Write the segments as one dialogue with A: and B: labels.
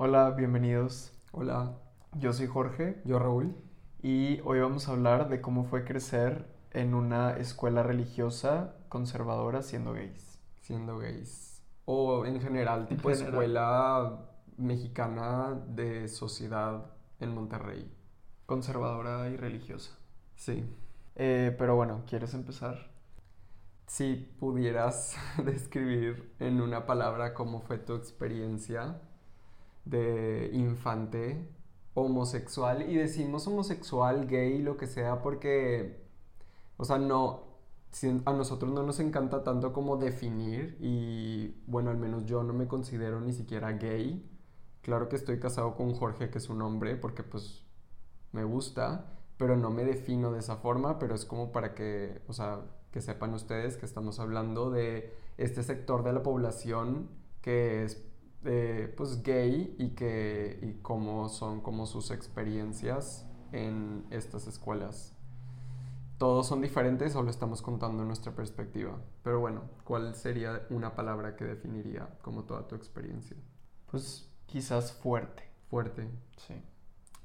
A: Hola, bienvenidos.
B: Hola,
A: Yo soy Jorge
B: yo Raúl.
A: y hoy vamos a hablar de cómo fue crecer en una escuela religiosa conservadora siendo gays.
B: siendo gays. O en general, tipo
A: general.
B: escuela mexicana de sociedad en Monterrey.
A: Conservadora y religiosa.
B: Sí.
A: Eh, pero bueno, ¿quieres empezar?
B: Si pudieras describir en una palabra cómo fue tu experiencia de infante homosexual, y decimos homosexual, gay, lo que sea, porque, o sea, no, a nosotros no nos encanta tanto como definir, y bueno, al menos yo no me considero ni siquiera gay. Claro que estoy casado con Jorge, que es un hombre, porque pues me gusta, pero no me defino de esa forma, pero es como para que, o sea, que sepan ustedes que estamos hablando de este sector de la población que es eh, pues gay y que y cómo son como sus experiencias en estas escuelas. Todos son diferentes, solo estamos contando nuestra perspectiva. Pero bueno, ¿cuál sería una palabra que definiría como toda tu experiencia?
A: Pues quizás fuerte.
B: Fuerte.
A: Sí.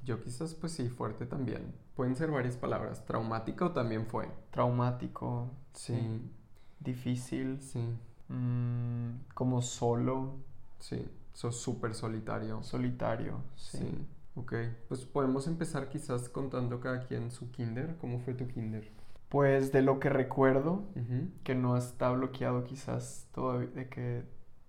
B: Yo quizás pues sí, fuerte también. Pueden ser varias palabras. Traumático también fue.
A: Traumático.
B: Sí,
A: Difícil.
B: sí,
A: mm, como solo.
B: Sí. Sos súper solitario.
A: Solitario. Sí.
B: Sí. Ok. Pues podemos empezar quizás contando cada quien su kinder. ¿Cómo fue tu kinder?
A: Pues de lo que recuerdo, que no está bloqueado quizás todavía, de que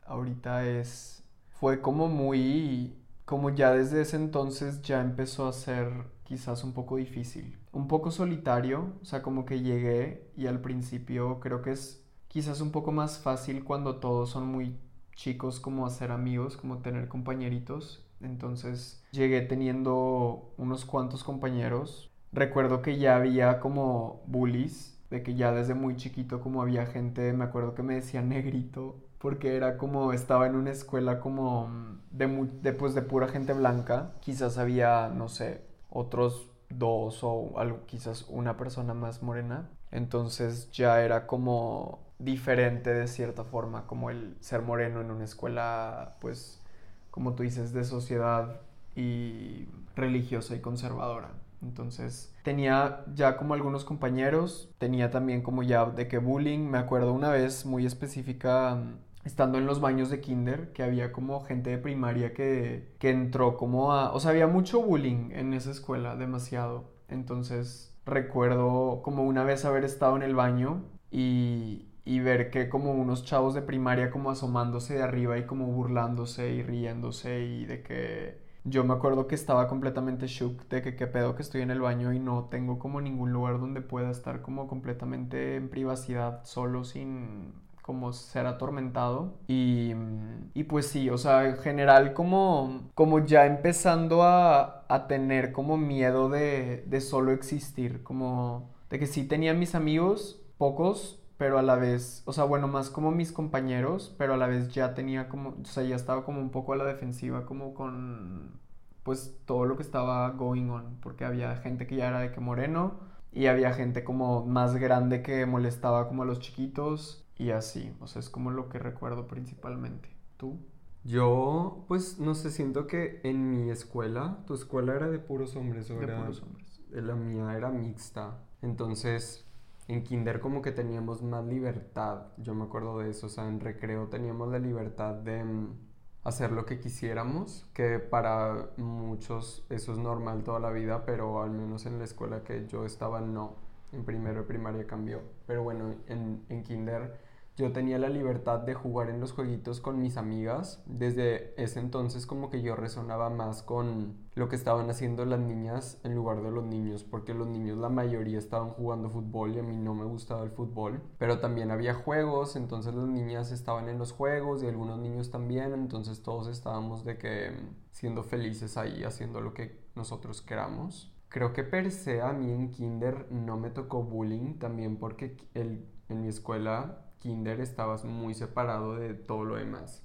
A: ahorita es, fue como muy, como ya desde ese entonces ya empezó a ser quizás un poco difícil, un poco solitario, o sea, como que llegué y al principio creo que es quizás un poco más fácil cuando todos son muy chicos como hacer amigos, como tener compañeritos, entonces llegué teniendo unos cuantos compañeros. Recuerdo que ya había como bullies, de que ya desde muy chiquito como había gente, me acuerdo que me decían negrito, porque era como, estaba en una escuela como de, de, pues, de pura gente blanca, quizás había, no sé, otros dos o algo, quizás una persona más morena, entonces ya era como diferente de cierta forma, como el ser moreno en una escuela, pues, como tú dices, de sociedad y religiosa y conservadora. Entonces tenía ya como algunos compañeros, tenía también como ya de que bullying, me acuerdo una vez muy específica, estando en los baños de kinder, que había como gente de primaria que, que entró como a... O sea, había mucho bullying en esa escuela, demasiado. Entonces recuerdo como una vez haber estado en el baño y, y ver que como unos chavos de primaria como asomándose de arriba y como burlándose y riéndose y de que yo me acuerdo que estaba completamente shook de que qué pedo que estoy en el baño y no tengo como ningún lugar donde pueda estar como completamente en privacidad solo sin como ser atormentado y, y pues sí, o sea, en general como, como ya empezando a, a tener como miedo de, de solo existir, como de que sí tenía mis amigos, pocos, pero a la vez, o sea, bueno, más como mis compañeros, pero a la vez ya tenía como, o sea, ya estaba como un poco a la defensiva, como con, pues, todo lo que estaba going on, porque había gente que ya era de que moreno, y había gente como más grande que molestaba como a los chiquitos, y así, o sea, es como lo que recuerdo principalmente. ¿Tú?
B: Yo, pues, no sé, siento que en mi escuela, tu escuela era de puros hombres, ¿o
A: De
B: era-
A: puros hombres.
B: La mía era mixta. Entonces, en kinder como que teníamos más libertad. Yo me acuerdo de eso. O sea, en recreo teníamos la libertad de mm, hacer lo que quisiéramos, que para muchos eso es normal toda la vida, pero al menos en la escuela que yo estaba no. En primero de primaria cambió. Pero bueno, en, en kinder yo tenía la libertad de jugar en los jueguitos con mis amigas. Desde ese entonces como que yo resonaba más con lo que estaban haciendo las niñas en lugar de los niños, porque los niños la mayoría estaban jugando fútbol y a mí no me gustaba el fútbol. Pero también había juegos, entonces las niñas estaban en los juegos y algunos niños también, entonces todos estábamos de que siendo felices ahí, haciendo lo que nosotros queramos. Creo que per se a mí en kinder no me tocó bullying, también porque el, en mi escuela kinder estabas muy separado de todo lo demás.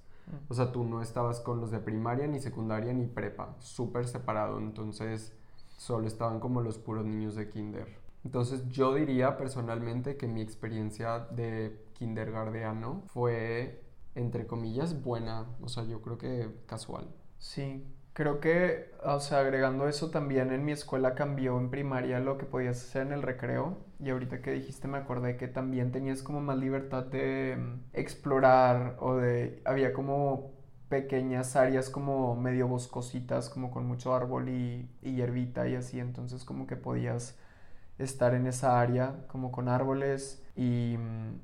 B: O sea, tú no estabas con los de primaria, ni secundaria, ni prepa, súper separado. Entonces, solo estaban como los puros niños de kinder. Entonces, yo diría personalmente que mi experiencia de kindergarteano fue, entre comillas, buena. O sea, yo creo que casual.
A: Sí, creo que, o sea, agregando eso también en mi escuela cambió en primaria lo que podías hacer en el recreo. Y ahorita que dijiste me acordé que también tenías como más libertad de mm, explorar o de... Había como pequeñas áreas como medio boscositas, como con mucho árbol y, y hierbita y así. Entonces como que podías estar en esa área como con árboles y mm,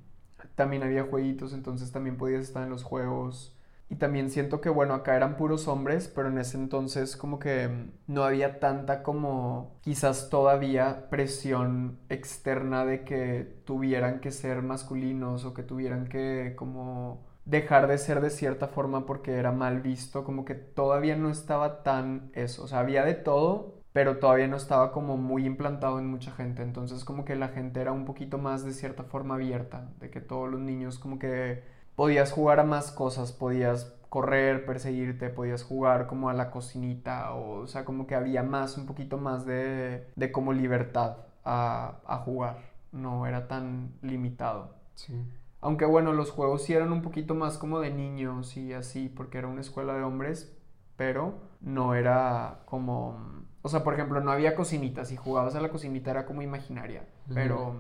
A: también había jueguitos, entonces también podías estar en los juegos y también siento que, bueno, acá eran puros hombres, pero en ese entonces como que mm, no había tanta como quizás todavía presión externa de que tuvieran que ser masculinos o que tuvieran que como dejar de ser de cierta forma porque era mal visto, como que todavía no estaba tan eso, o sea, había de todo, pero todavía no estaba como muy implantado en mucha gente, entonces como que la gente era un poquito más de cierta forma abierta, de que todos los niños como que podías jugar a más cosas, podías correr, perseguirte, podías jugar como a la cocinita, o, o sea, como que había más, un poquito más de, de como libertad a, a, jugar, no era tan limitado.
B: Sí.
A: Aunque bueno, los juegos sí eran un poquito más como de niños y así, porque era una escuela de hombres, pero no era como... O sea, por ejemplo, no había cocinita, si jugabas a la cocinita era como imaginaria, uh -huh. pero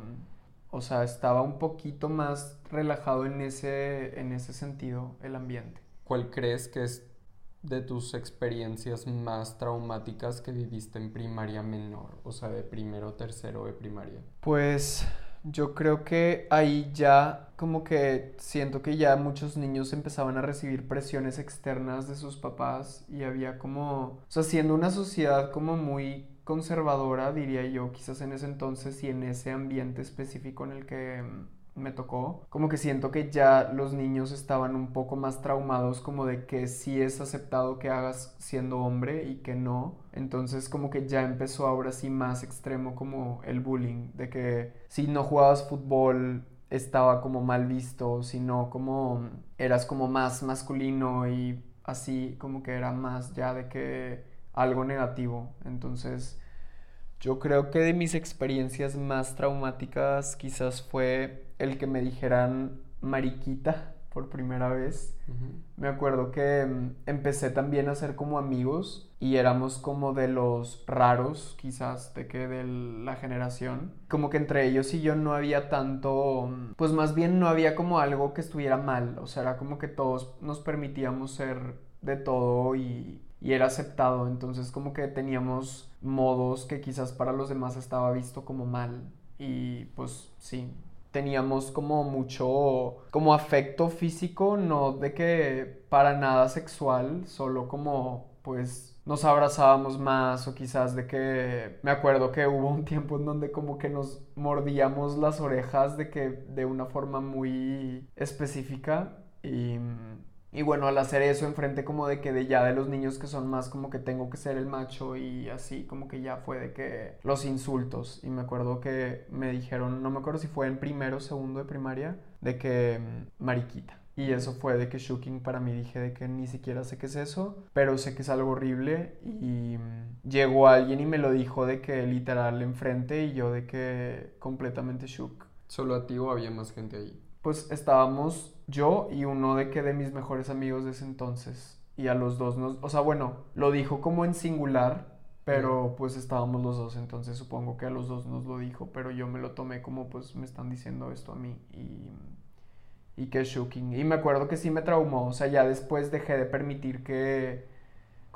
A: o sea, estaba un poquito más relajado en ese, en ese sentido el ambiente.
B: ¿Cuál crees que es de tus experiencias más traumáticas que viviste en primaria menor? O sea, de primero, tercero de primaria.
A: Pues yo creo que ahí ya como que siento que ya muchos niños empezaban a recibir presiones externas de sus papás y había como, o sea, siendo una sociedad como muy conservadora, diría yo, quizás en ese entonces y en ese ambiente específico en el que mm, me tocó, como que siento que ya los niños estaban un poco más traumados como de que sí es aceptado que hagas siendo hombre y que no. Entonces como que ya empezó ahora sí más extremo como el bullying, de que si no jugabas fútbol estaba como mal visto, si no como eras como más masculino y así como que era más ya de que algo negativo. Entonces, yo creo que de mis experiencias más traumáticas quizás fue el que me dijeran mariquita por primera vez. Uh -huh. Me acuerdo que mm, empecé también a ser como amigos y éramos como de los raros, quizás, de que de la generación. Como que entre ellos y yo no había tanto, mm, pues más bien no había como algo que estuviera mal, o sea, era como que todos nos permitíamos ser de todo y y era aceptado, entonces como que teníamos modos que quizás para los demás estaba visto como mal. Y pues sí, teníamos como mucho como afecto físico, no de que para nada sexual, solo como pues nos abrazábamos más o quizás de que me acuerdo que hubo un tiempo en donde como que nos mordíamos las orejas de que de una forma muy específica y y bueno, al hacer eso enfrente como de que de ya de los niños que son más como que tengo que ser el macho y así como que ya fue de que los insultos. Y me acuerdo que me dijeron, no me acuerdo si fue en primero o segundo de primaria, de que mm, mariquita. Y eso fue de que shocking para mí. Dije de que ni siquiera sé qué es eso, pero sé que es algo horrible. Y mm, llegó alguien y me lo dijo de que literal enfrente y yo de que completamente shook.
B: ¿Solo a ti o había más gente ahí?
A: Pues estábamos yo y uno de que de mis mejores amigos de ese entonces. Y a los dos nos, o sea, bueno, lo dijo como en singular, pero pues estábamos los dos, entonces supongo que a los dos nos lo dijo, pero yo me lo tomé como pues me están diciendo esto a mí y y qué shocking. Y me acuerdo que sí me traumó, o sea, ya después dejé de permitir que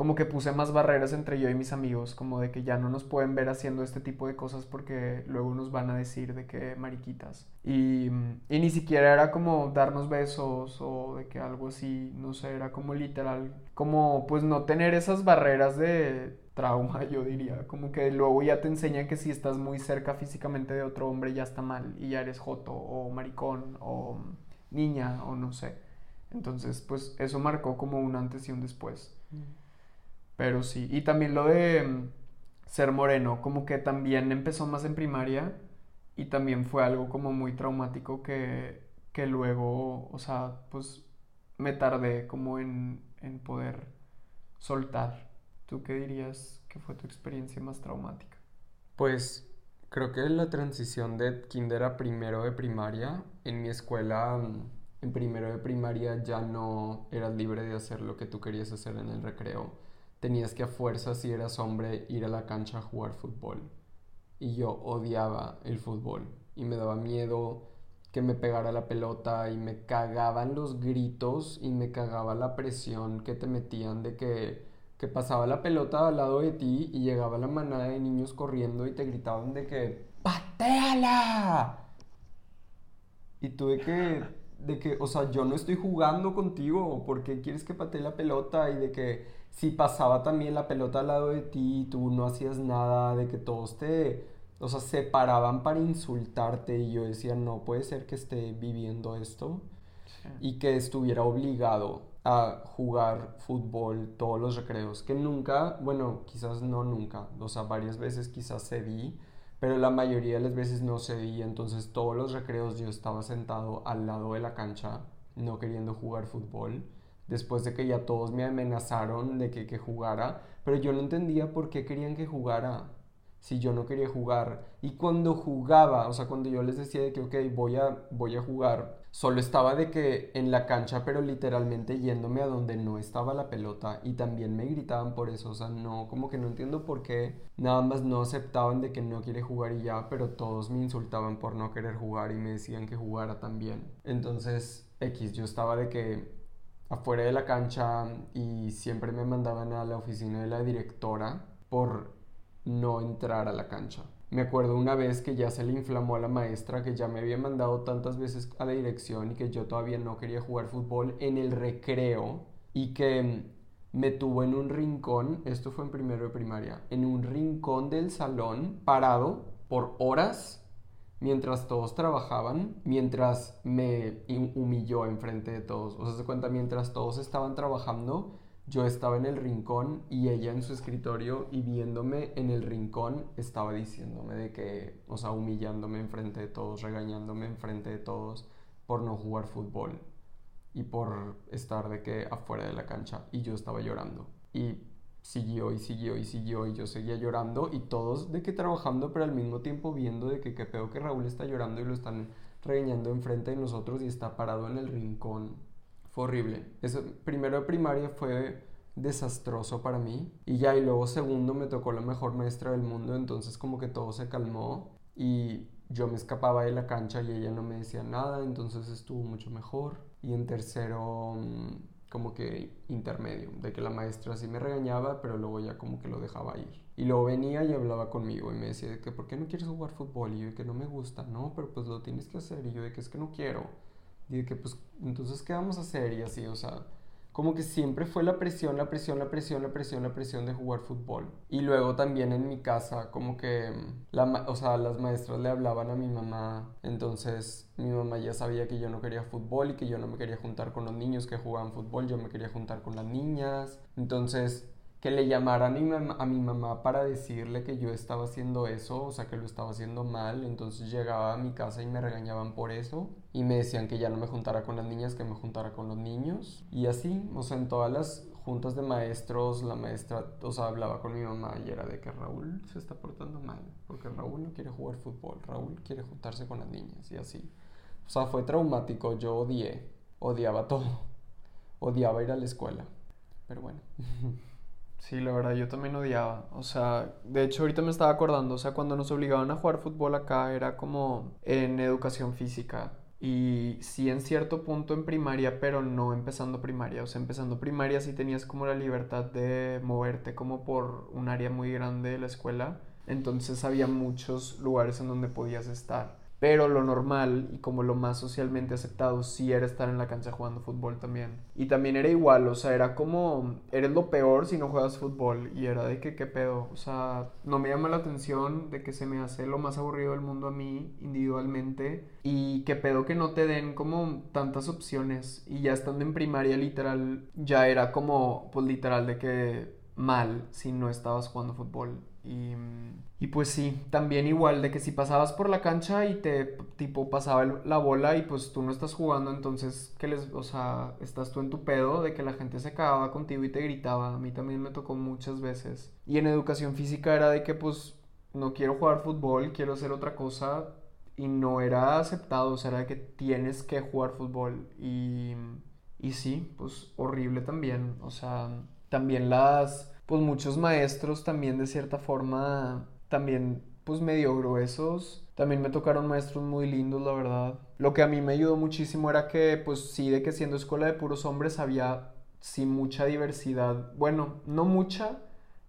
A: como que puse más barreras entre yo y mis amigos, como de que ya no nos pueden ver haciendo este tipo de cosas porque luego nos van a decir de que mariquitas. Y, y, ni siquiera era como darnos besos o de que algo así, no sé, era como literal, como pues no tener esas barreras de trauma, yo diría, como que luego ya te enseñan que si estás muy cerca físicamente de otro hombre ya está mal y ya eres joto o maricón o niña o no sé. Entonces, pues eso marcó como un antes y un después. Mm. Pero sí, y también lo de mm, ser moreno, como que también empezó más en primaria y también fue algo como muy traumático que, que luego, o sea, pues me tardé como en, en poder soltar. ¿Tú qué dirías que fue tu experiencia más traumática?
B: Pues creo que la transición de kinder a primero de primaria en mi escuela mm, en primero de primaria ya no eras libre de hacer lo que tú querías hacer en el recreo. Tenías que a fuerza, si eras hombre, ir a la cancha a jugar fútbol. Y yo odiaba el fútbol y me daba miedo que me pegara la pelota y me cagaban los gritos y me cagaba la presión que te metían de que, que pasaba la pelota al lado de ti y llegaba la manada de niños corriendo y te gritaban de que ¡Pateala! Y tuve que, de que, o sea, yo no estoy jugando contigo, ¿por qué quieres que patee la pelota? Y de que si pasaba también la pelota al lado de ti y tú no hacías nada, de que todos te, o sea, se paraban para insultarte y yo decía, no puede ser que esté viviendo esto y que estuviera obligado a jugar fútbol todos los recreos, que nunca, bueno, quizás no nunca, o sea, varias veces quizás cedí, pero la mayoría de las veces no cedí, entonces todos los recreos yo estaba sentado al lado de la cancha, no queriendo jugar fútbol, después de que ya todos me amenazaron de que, que jugara, pero yo no entendía por qué querían que jugara si yo no quería jugar. Y cuando jugaba, o sea, cuando yo les decía de que, ok, voy a, voy a jugar, solo estaba de que en la cancha, pero literalmente yéndome a donde no estaba la pelota. Y también me gritaban por eso, o sea, no, como que no entiendo por qué nada más no aceptaban de que no quiere jugar y ya, pero todos me insultaban por no querer jugar y me decían que jugara también. Entonces, X, yo estaba de que afuera de la cancha y siempre me mandaban a la oficina de la directora por no entrar a la cancha. Me acuerdo una vez que ya se le inflamó a la maestra que ya me había mandado tantas veces a la dirección y que yo todavía no quería jugar fútbol en el recreo y que me tuvo en un rincón, esto fue en primero de primaria, en un rincón del salón parado por horas mientras todos trabajaban, mientras me humilló enfrente de todos. O sea, se cuenta, mientras todos estaban trabajando, yo estaba en el rincón y ella en su escritorio y viéndome en el rincón estaba diciéndome de que, o sea, humillándome enfrente de todos, regañándome enfrente de todos por no jugar fútbol y por estar de que afuera de la cancha y yo estaba llorando y siguió y siguió y siguió y yo seguía llorando y todos de que trabajando pero al mismo tiempo viendo de que qué peor que Raúl está llorando y lo están regañando enfrente de nosotros y está parado en el rincón fue horrible. Eso, primero de primaria fue desastroso para mí. Y ya, y luego segundo me tocó la mejor maestra del mundo, entonces como que todo se calmó y yo me escapaba de la cancha y ella no me decía nada, entonces estuvo mucho mejor. Y en tercero, mm, como que intermedio, de que la maestra sí me regañaba, pero luego ya como que lo dejaba ir. Y luego venía y hablaba conmigo y me decía que ¿por qué no quieres jugar fútbol? Y yo que no me gusta, no, pero pues lo tienes que hacer. Y yo de que es que no quiero. Y de que, pues, entonces, ¿qué vamos a hacer? Y así, o sea, como que siempre fue la presión, la presión, la presión, la presión, la presión de jugar fútbol. Y luego también en mi casa, como que, la, o sea, las maestras le hablaban a mi mamá, entonces mi mamá ya sabía que yo no quería fútbol y que yo no me quería juntar con los niños que jugaban fútbol, yo me quería juntar con las niñas. Entonces que le llamaran a mi, mamá para decirle que yo estaba haciendo eso, o sea, que lo estaba haciendo mal. Entonces llegaba a mi casa y me regañaban por eso. Y me decían que ya no me juntara con las niñas, que me juntara con los niños. Y así, o sea, en todas las juntas de maestros, la maestra, o sea, hablaba con mi mamá y era de que Raúl se está portando mal, porque Raúl no quiere jugar fútbol, Raúl quiere juntarse con las niñas y así. O sea, fue traumático, yo odié, odiaba todo, odiaba ir a la escuela, pero bueno.
A: Sí, la verdad, yo también odiaba. O sea, de hecho ahorita me estaba acordando, o sea, cuando nos obligaban a jugar fútbol acá era como en educación física. Y sí en cierto punto en primaria, pero no empezando primaria. O sea, empezando primaria sí tenías como la libertad de moverte como por un área muy grande de la escuela. Entonces había muchos lugares en donde podías estar. Pero lo normal y como lo más socialmente aceptado sí era estar en la cancha jugando fútbol también. Y también era igual, o sea, era como, eres lo peor si no juegas fútbol. Y era de que, ¿qué pedo? O sea, no me llama la atención de que se me hace lo más aburrido del mundo a mí individualmente. Y qué pedo que no te den como tantas opciones. Y ya estando en primaria literal, ya era como, pues literal de que mal si no estabas jugando fútbol. Y, y, pues sí, también igual de que si pasabas por la cancha y te tipo pasaba la bola y pues tú no estás jugando, entonces que les, o sea, estás tú en tu pedo de que la gente se cagaba contigo y te gritaba. A mí también me tocó muchas veces. Y en educación física era de que pues no quiero jugar fútbol, quiero hacer otra cosa y no era aceptado, o sea, era que tienes que jugar fútbol y, y sí, pues horrible también, o sea, también las, pues muchos maestros también de cierta forma, también pues medio gruesos, también me tocaron maestros muy lindos, la verdad. Lo que a mí me ayudó muchísimo era que, pues sí, de que siendo escuela de puros hombres había sí mucha diversidad, bueno, no mucha,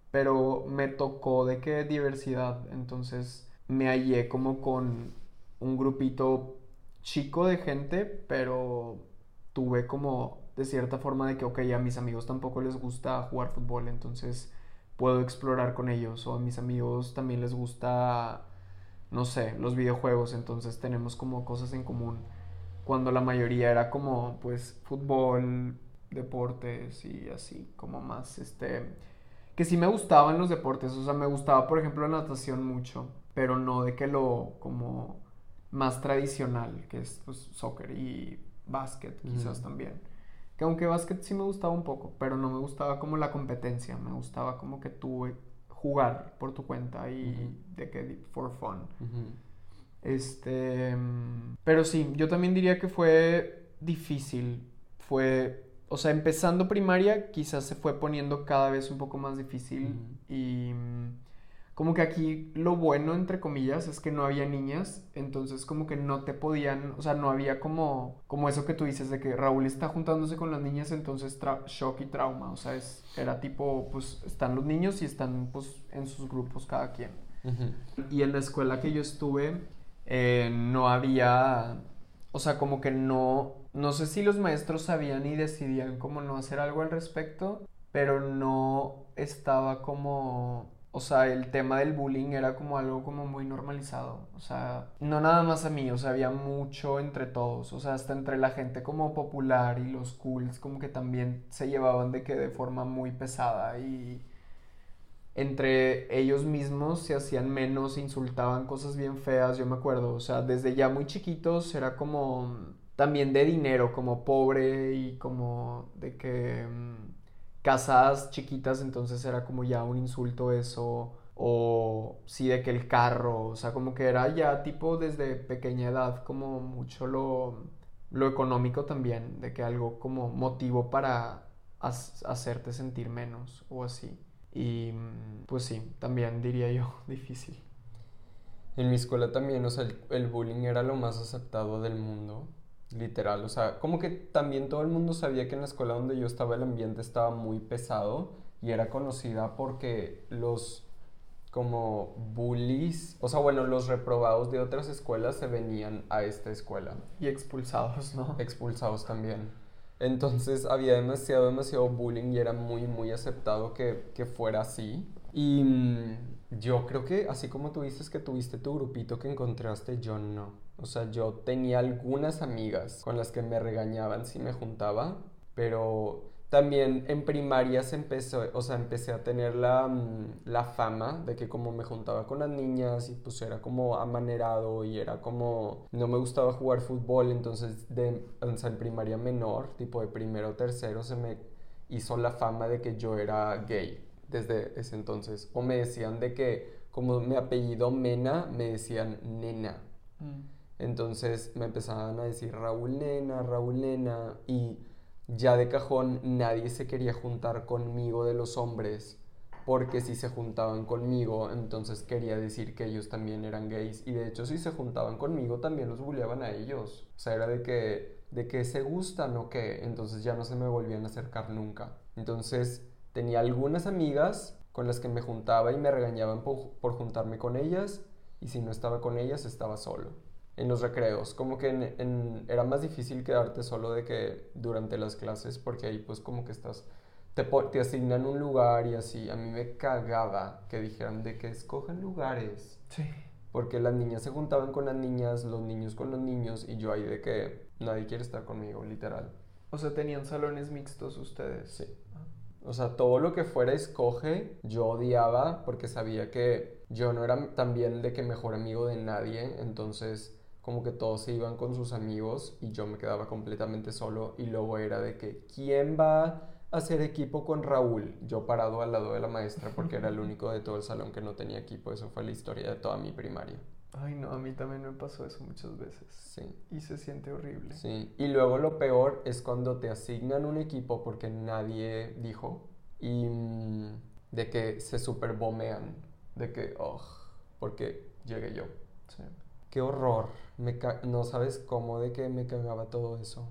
A: pero me tocó de que diversidad, entonces me hallé como con un grupito chico de gente, pero tuve como de cierta forma de que, ok, a mis amigos tampoco les gusta jugar fútbol, entonces puedo explorar con ellos, o a mis amigos también les gusta, no sé, los videojuegos, entonces tenemos como cosas en común, cuando la mayoría era como, pues, fútbol, deportes y así, como más, este, que sí me gustaban los deportes, o sea, me gustaba, por ejemplo, la natación mucho, pero no de que lo, como más tradicional, que es pues, soccer y básquet quizás también. Que aunque básquet sí me gustaba un poco, pero no me gustaba como la competencia, me gustaba como que tú jugar por tu cuenta y de que for fun. Este, pero sí, yo también diría que fue difícil, fue, o sea, empezando primaria quizás se fue poniendo cada vez un poco más difícil y como que aquí lo bueno, entre comillas, es que no había niñas, entonces como que no te podían, o sea, no había como, como eso que tú dices de que Raúl está juntándose con las niñas, entonces shock y trauma, o sea, es, era tipo, pues están los niños y están pues en sus grupos cada quien. Y en la escuela que yo estuve, eh, no había, o sea, como que no, no sé si los maestros sabían y decidían como no hacer algo al respecto, pero no estaba como o sea, el tema del bullying era como algo como muy normalizado. O sea, no nada más a mí, o sea, había mucho entre todos. O sea, hasta entre la gente como popular y los cools como que también se llevaban de que de forma muy pesada y entre ellos mismos se hacían menos, insultaban cosas bien feas, yo me acuerdo. O sea, desde ya muy chiquitos era como también de dinero, como pobre y como de que mm, casas chiquitas, entonces era como ya un insulto eso, o sí de que el carro, o sea, como que era ya tipo desde pequeña edad como mucho lo, lo económico también, de que algo como motivo para hacerte sentir menos o así. Y pues sí, también diría yo difícil.
B: En mi escuela también, o sea, el bullying era lo más aceptado del mundo. Literal, o sea, como que también todo el mundo sabía que en la escuela donde yo estaba el ambiente estaba muy pesado y era conocida porque los como bullies, o sea, bueno, los reprobados de otras escuelas se venían a esta escuela.
A: Y expulsados, ¿no?
B: Expulsados también. Entonces había demasiado, demasiado bullying y era muy, muy aceptado que, que fuera así. Y mm, yo creo que así como tú dices que tuviste tu grupito que encontraste, yo no. O sea, yo tenía algunas amigas con las que me regañaban si me juntaba, pero también en primaria se empezó, o sea, empecé a tener la, mm, la, fama de que como me juntaba con las niñas y pues era como amanerado y era como no me gustaba jugar fútbol, entonces de, o sea, en primaria menor, tipo de primero o tercero, se me hizo la fama de que yo era gay desde ese entonces. O me decían de que, como mi apellido Mena, me decían nena. Mm. Entonces me empezaban a decir Raúl Nena, Raúl Nena. Y ya de cajón nadie se quería juntar conmigo de los hombres. Porque si se juntaban conmigo, entonces quería decir que ellos también eran gays. Y de hecho, si se juntaban conmigo, también los bulleaban a ellos. O sea, era de que, de que se gustan o qué. Entonces ya no se me volvían a acercar nunca. Entonces, Tenía algunas amigas con las que me juntaba y me regañaban por, juntarme con ellas y si no estaba con ellas estaba solo. En los recreos, como que era más difícil quedarte solo de que durante las clases porque ahí pues como que estás, te, te asignan un lugar y así. A mí me cagaba que dijeran de que escogen lugares.
A: Sí.
B: Porque las niñas se juntaban con las niñas, los niños con los niños y yo ahí de que nadie quiere estar conmigo, literal.
A: O sea, tenían salones mixtos ustedes.
B: Sí. O sea, todo lo que fuera escoge, yo odiaba porque sabía que yo no era también de que mejor amigo de nadie, entonces como que todos se iban con sus amigos y yo me quedaba completamente solo y luego era de que quién va hacer equipo con Raúl, yo parado al lado de la maestra porque era el único de todo el salón que no tenía equipo. Eso fue la historia de toda mi primaria.
A: Ay, no, a mí también me pasó eso muchas veces.
B: Sí.
A: Y se siente horrible.
B: Sí. Y luego lo peor es cuando te asignan un equipo porque nadie dijo y mm, de que se super bombean, de que, oh, porque llegué yo.
A: Sí.
B: Qué horror. Me ca- no sabes cómo de que me cagaba todo eso.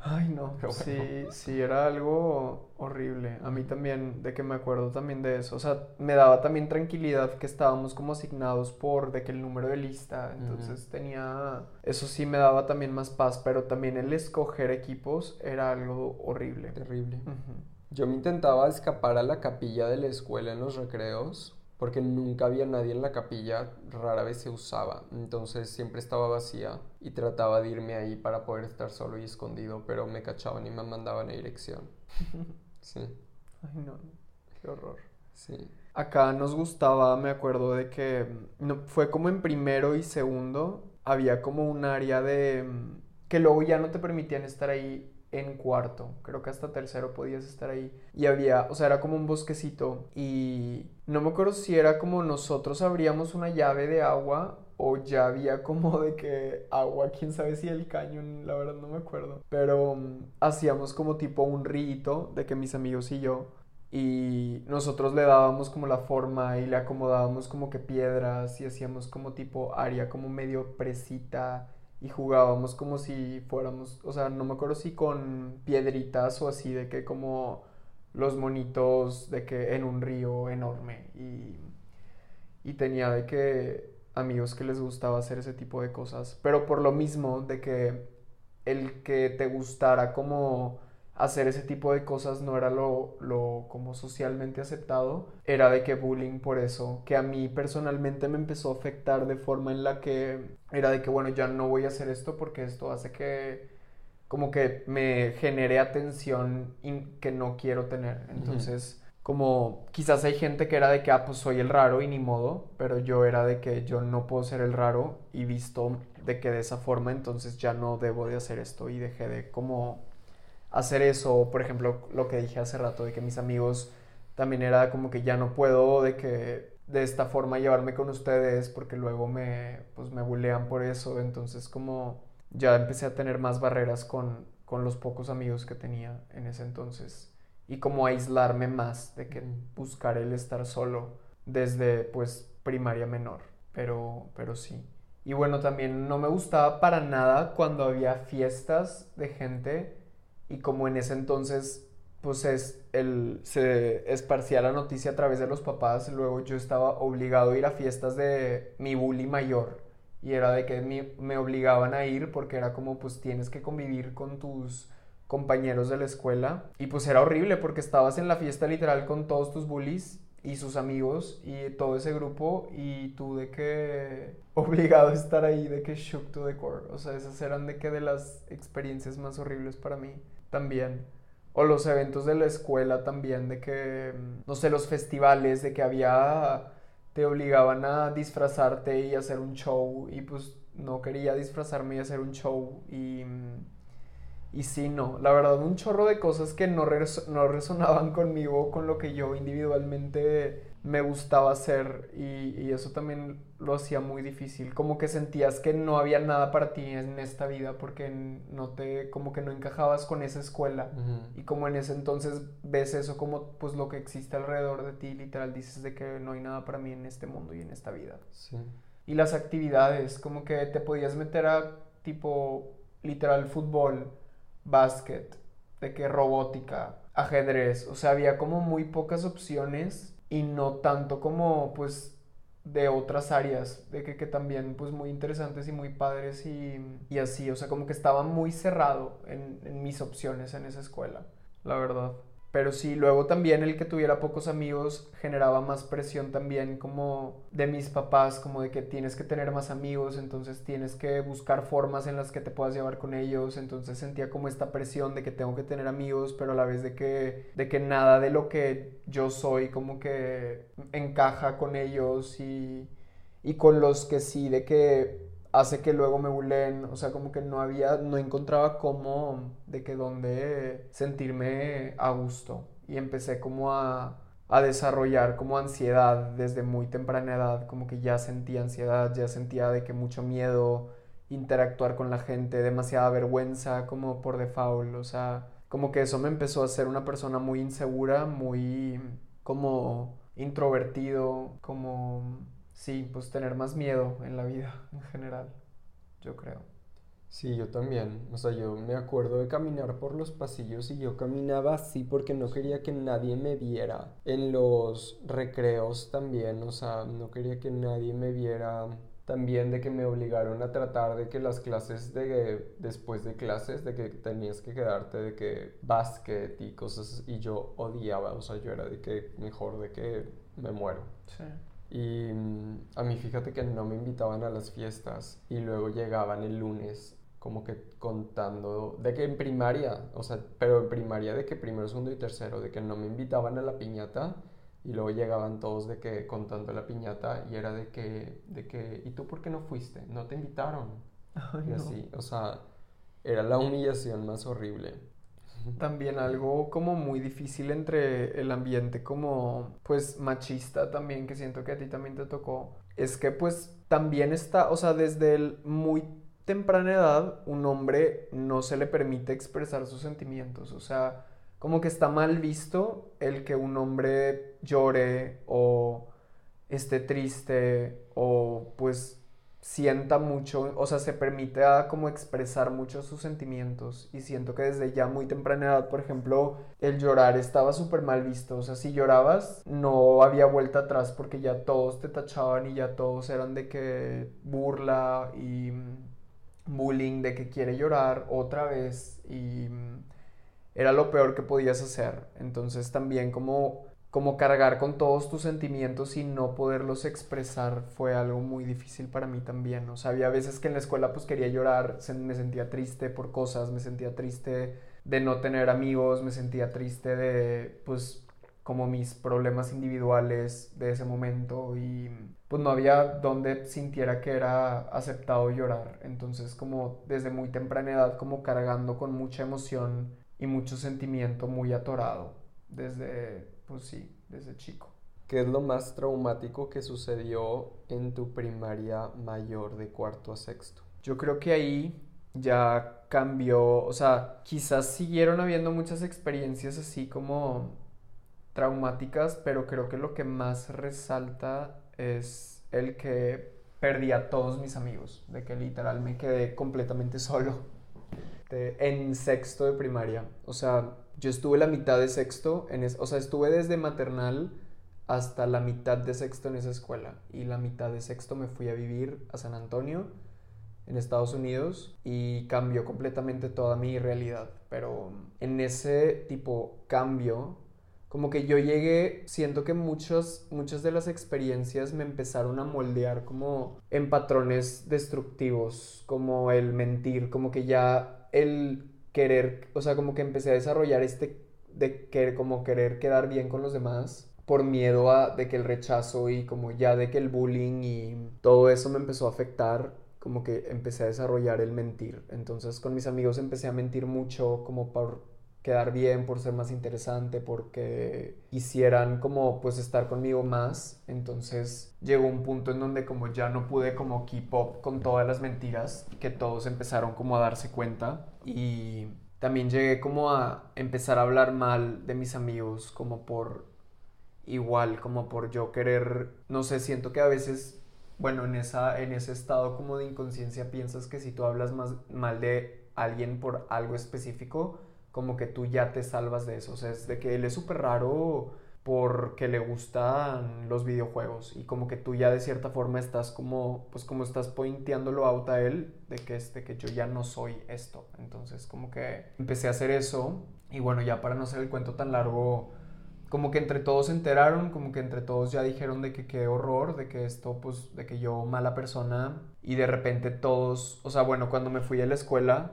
A: Ay, no,
B: Pero
A: sí,
B: bueno.
A: sí, era algo horrible. A mí también, de que me acuerdo también de eso. O sea, me daba también tranquilidad que estábamos como asignados por de que el número de lista. Entonces tenía, eso sí me daba también más paz, pero también el escoger equipos era algo horrible.
B: Terrible. Yo me intentaba escapar a la capilla de la escuela en los recreos porque nunca había nadie en la capilla, rara vez se usaba, entonces siempre estaba vacía y trataba de irme ahí para poder estar solo y escondido, pero me cachaban y me mandaban a dirección. Sí,
A: Ay, no, qué horror.
B: sí.
A: Acá nos gustaba, me acuerdo de que mm, no, fue como en primero y segundo, había como un área de mm, que luego ya no te permitían estar ahí en cuarto, creo que hasta tercero podías estar ahí. Y había, o sea, era como un bosquecito y no me acuerdo si era como nosotros abríamos una llave de agua o ya había como de que agua, quién sabe si el cañón, la verdad no me acuerdo, pero mm, hacíamos como tipo un rito de que mis amigos y yo y nosotros le dábamos como la forma y le acomodábamos como que piedras y hacíamos como tipo área, como medio presita y jugábamos como si fuéramos, o sea, no me acuerdo si con piedritas o así, de que como los monitos de que en un río enorme y, y tenía de que amigos que les gustaba hacer ese tipo de cosas, pero por lo mismo de que el que te gustara como hacer ese tipo de cosas no era lo, lo como socialmente aceptado, era de que bullying por eso, que a mí personalmente me empezó a afectar de forma en la que era de que bueno, ya no voy a hacer esto porque esto hace que como que me genere atención que no quiero tener. Entonces, como quizás hay gente que era de que, ah, pues soy el raro y ni modo, pero yo era de que yo no puedo ser el raro y visto de que de esa forma, entonces ya no debo de hacer esto y dejé de como hacer eso, por ejemplo, lo que dije hace rato, de que mis amigos también era como que ya no puedo de que de esta forma llevarme con ustedes porque luego me, pues me bulean por eso, entonces como ya empecé a tener más barreras con, con los pocos amigos que tenía en ese entonces. Y como aislarme más de que buscar el estar solo desde pues primaria menor, pero, pero sí. Y bueno, también no me gustaba para nada cuando había fiestas de gente y como en ese entonces pues es el, se esparcía la noticia a través de los papás, luego yo estaba obligado a ir a fiestas de mi bully mayor y era de que me obligaban a ir porque era como pues tienes que convivir con tus compañeros de la escuela y pues era horrible porque estabas en la fiesta literal con todos tus bullies y sus amigos y todo ese grupo y tú de que obligado a estar ahí de que shook to the core o sea esas eran de que de las experiencias más horribles para mí también. O los eventos de la escuela también de que mm, no sé los festivales de que había te obligaban a disfrazarte y hacer un show y pues no quería disfrazarme y hacer un show y mm, y sí, no, la verdad, un chorro de cosas que no, res- no resonaban conmigo, con lo que yo individualmente me gustaba hacer y, y eso también lo hacía muy difícil, como que sentías que no había nada para ti en esta vida porque no te, como que no encajabas con esa escuela y como en ese entonces ves eso como pues lo que existe alrededor de ti, literal dices de que no hay nada para mí en este mundo y en esta vida.
B: Sí.
A: Y las actividades, como que te podías meter a tipo literal fútbol, básquet, de que robótica, ajedrez, o sea, había como muy pocas opciones y no tanto como pues de otras áreas, de que, que también pues muy interesantes y muy padres y, y así, o sea, como que estaba muy cerrado en, en mis opciones en esa escuela, la verdad. Pero sí, luego también el que tuviera pocos amigos generaba más presión también como de mis papás, como de que tienes que tener más amigos, entonces tienes que buscar formas en las que te puedas llevar con ellos, entonces sentía como esta presión de que tengo que tener amigos, pero a la vez de que, de que nada de lo que yo soy como que encaja con ellos y, y con los que sí, de que hace que luego me bulen, o sea, como que no había, no encontraba cómo, de que dónde sentirme a gusto. Y empecé como a, a desarrollar como ansiedad desde muy temprana edad, como que ya sentía ansiedad, ya sentía de que mucho miedo, interactuar con la gente, demasiada vergüenza como por default, o sea, como que eso me empezó a hacer una persona muy insegura, muy como introvertido, como, sí, pues tener más miedo en la vida en general, yo creo.
B: Sí, yo también. O sea, yo me acuerdo de caminar por los pasillos y yo caminaba así porque no quería que nadie me viera. En los recreos también, o sea, no quería que nadie me viera también de que me obligaron a tratar de que las clases de después de clases de que tenías que quedarte de que básquet y cosas y yo odiaba, o sea, yo era de que mejor de que me muero. Sí. Y mm, a mí fíjate que no me invitaban a las fiestas y luego llegaban el lunes como que contando de que en primaria, o sea, pero en primaria de que primero, segundo y tercero, de que no me invitaban a la piñata y luego llegaban todos de que contando la piñata y era de que, de que, ¿y tú por qué no fuiste? No te invitaron. y así, o sea, era la humillación más horrible.
A: También algo como muy difícil entre el ambiente como pues machista también que siento que a ti también te tocó es que pues también está, o sea, desde muy temprana edad un hombre no se le permite expresar sus sentimientos, o sea, como que está mal visto el que un hombre llore o esté triste o pues sienta mucho, o sea, se permite como expresar mucho sus sentimientos y siento que desde ya muy temprana edad, por ejemplo, el llorar estaba súper mal visto, o sea, si llorabas no había vuelta atrás porque ya todos te tachaban y ya todos eran de que burla y bullying, de que quiere llorar otra vez y era lo peor que podías hacer. Entonces también como, como cargar con todos tus sentimientos y no poderlos expresar fue algo muy difícil para mí también. O sea, había veces que en la escuela pues quería llorar, me sentía triste por cosas, me sentía triste de no tener amigos, me sentía triste de pues como mis problemas individuales de ese momento y pues no había donde sintiera que era aceptado llorar. Entonces como desde muy temprana edad como cargando con mucha emoción y mucho sentimiento muy atorado desde, pues sí, desde chico.
B: ¿Qué es lo más traumático que sucedió en tu primaria mayor de cuarto a sexto?
A: Yo creo que ahí ya cambió, o sea, quizás siguieron habiendo muchas experiencias así como traumáticas, pero creo que lo que más resalta es el que perdí a todos mis amigos, de que literal me quedé completamente solo este, en sexto de primaria. O sea, yo estuve la mitad de sexto, en o sea, estuve desde maternal hasta la mitad de sexto en esa escuela. Y la mitad de sexto me fui a vivir a San Antonio, en Estados Unidos, y cambió completamente toda mi realidad. Pero en ese tipo cambio, como que yo llegué, siento que muchos, muchas de las experiencias me empezaron a moldear como en patrones destructivos, como el mentir, como que ya el querer, o sea, como que empecé a desarrollar este de querer, como querer quedar bien con los demás por miedo a de que el rechazo y como ya de que el bullying y todo eso me empezó a afectar, como que empecé a desarrollar el mentir. Entonces con mis amigos empecé a mentir mucho como por quedar bien, por ser más interesante, porque quisieran como pues estar conmigo más. Entonces llegó un punto en donde como ya no pude como keep up con todas las mentiras, que todos empezaron como a darse cuenta y también llegué como a empezar a hablar mal de mis amigos como por igual, como por yo querer, no sé, siento que a veces bueno, en, esa, en ese estado como de inconsciencia piensas que si tú hablas más mal de alguien por algo específico, como que tú ya te salvas de eso. O sea, es de que él es súper raro porque le gustan los videojuegos y como que tú ya de cierta forma estás como pues como estás pointeándolo out a él de que es de que yo ya no soy esto entonces como que empecé a hacer eso y bueno ya para no hacer el cuento tan largo como que entre todos se enteraron como que entre todos ya dijeron de que qué horror de que esto pues de que yo mala persona y de repente todos o sea bueno cuando me fui a la escuela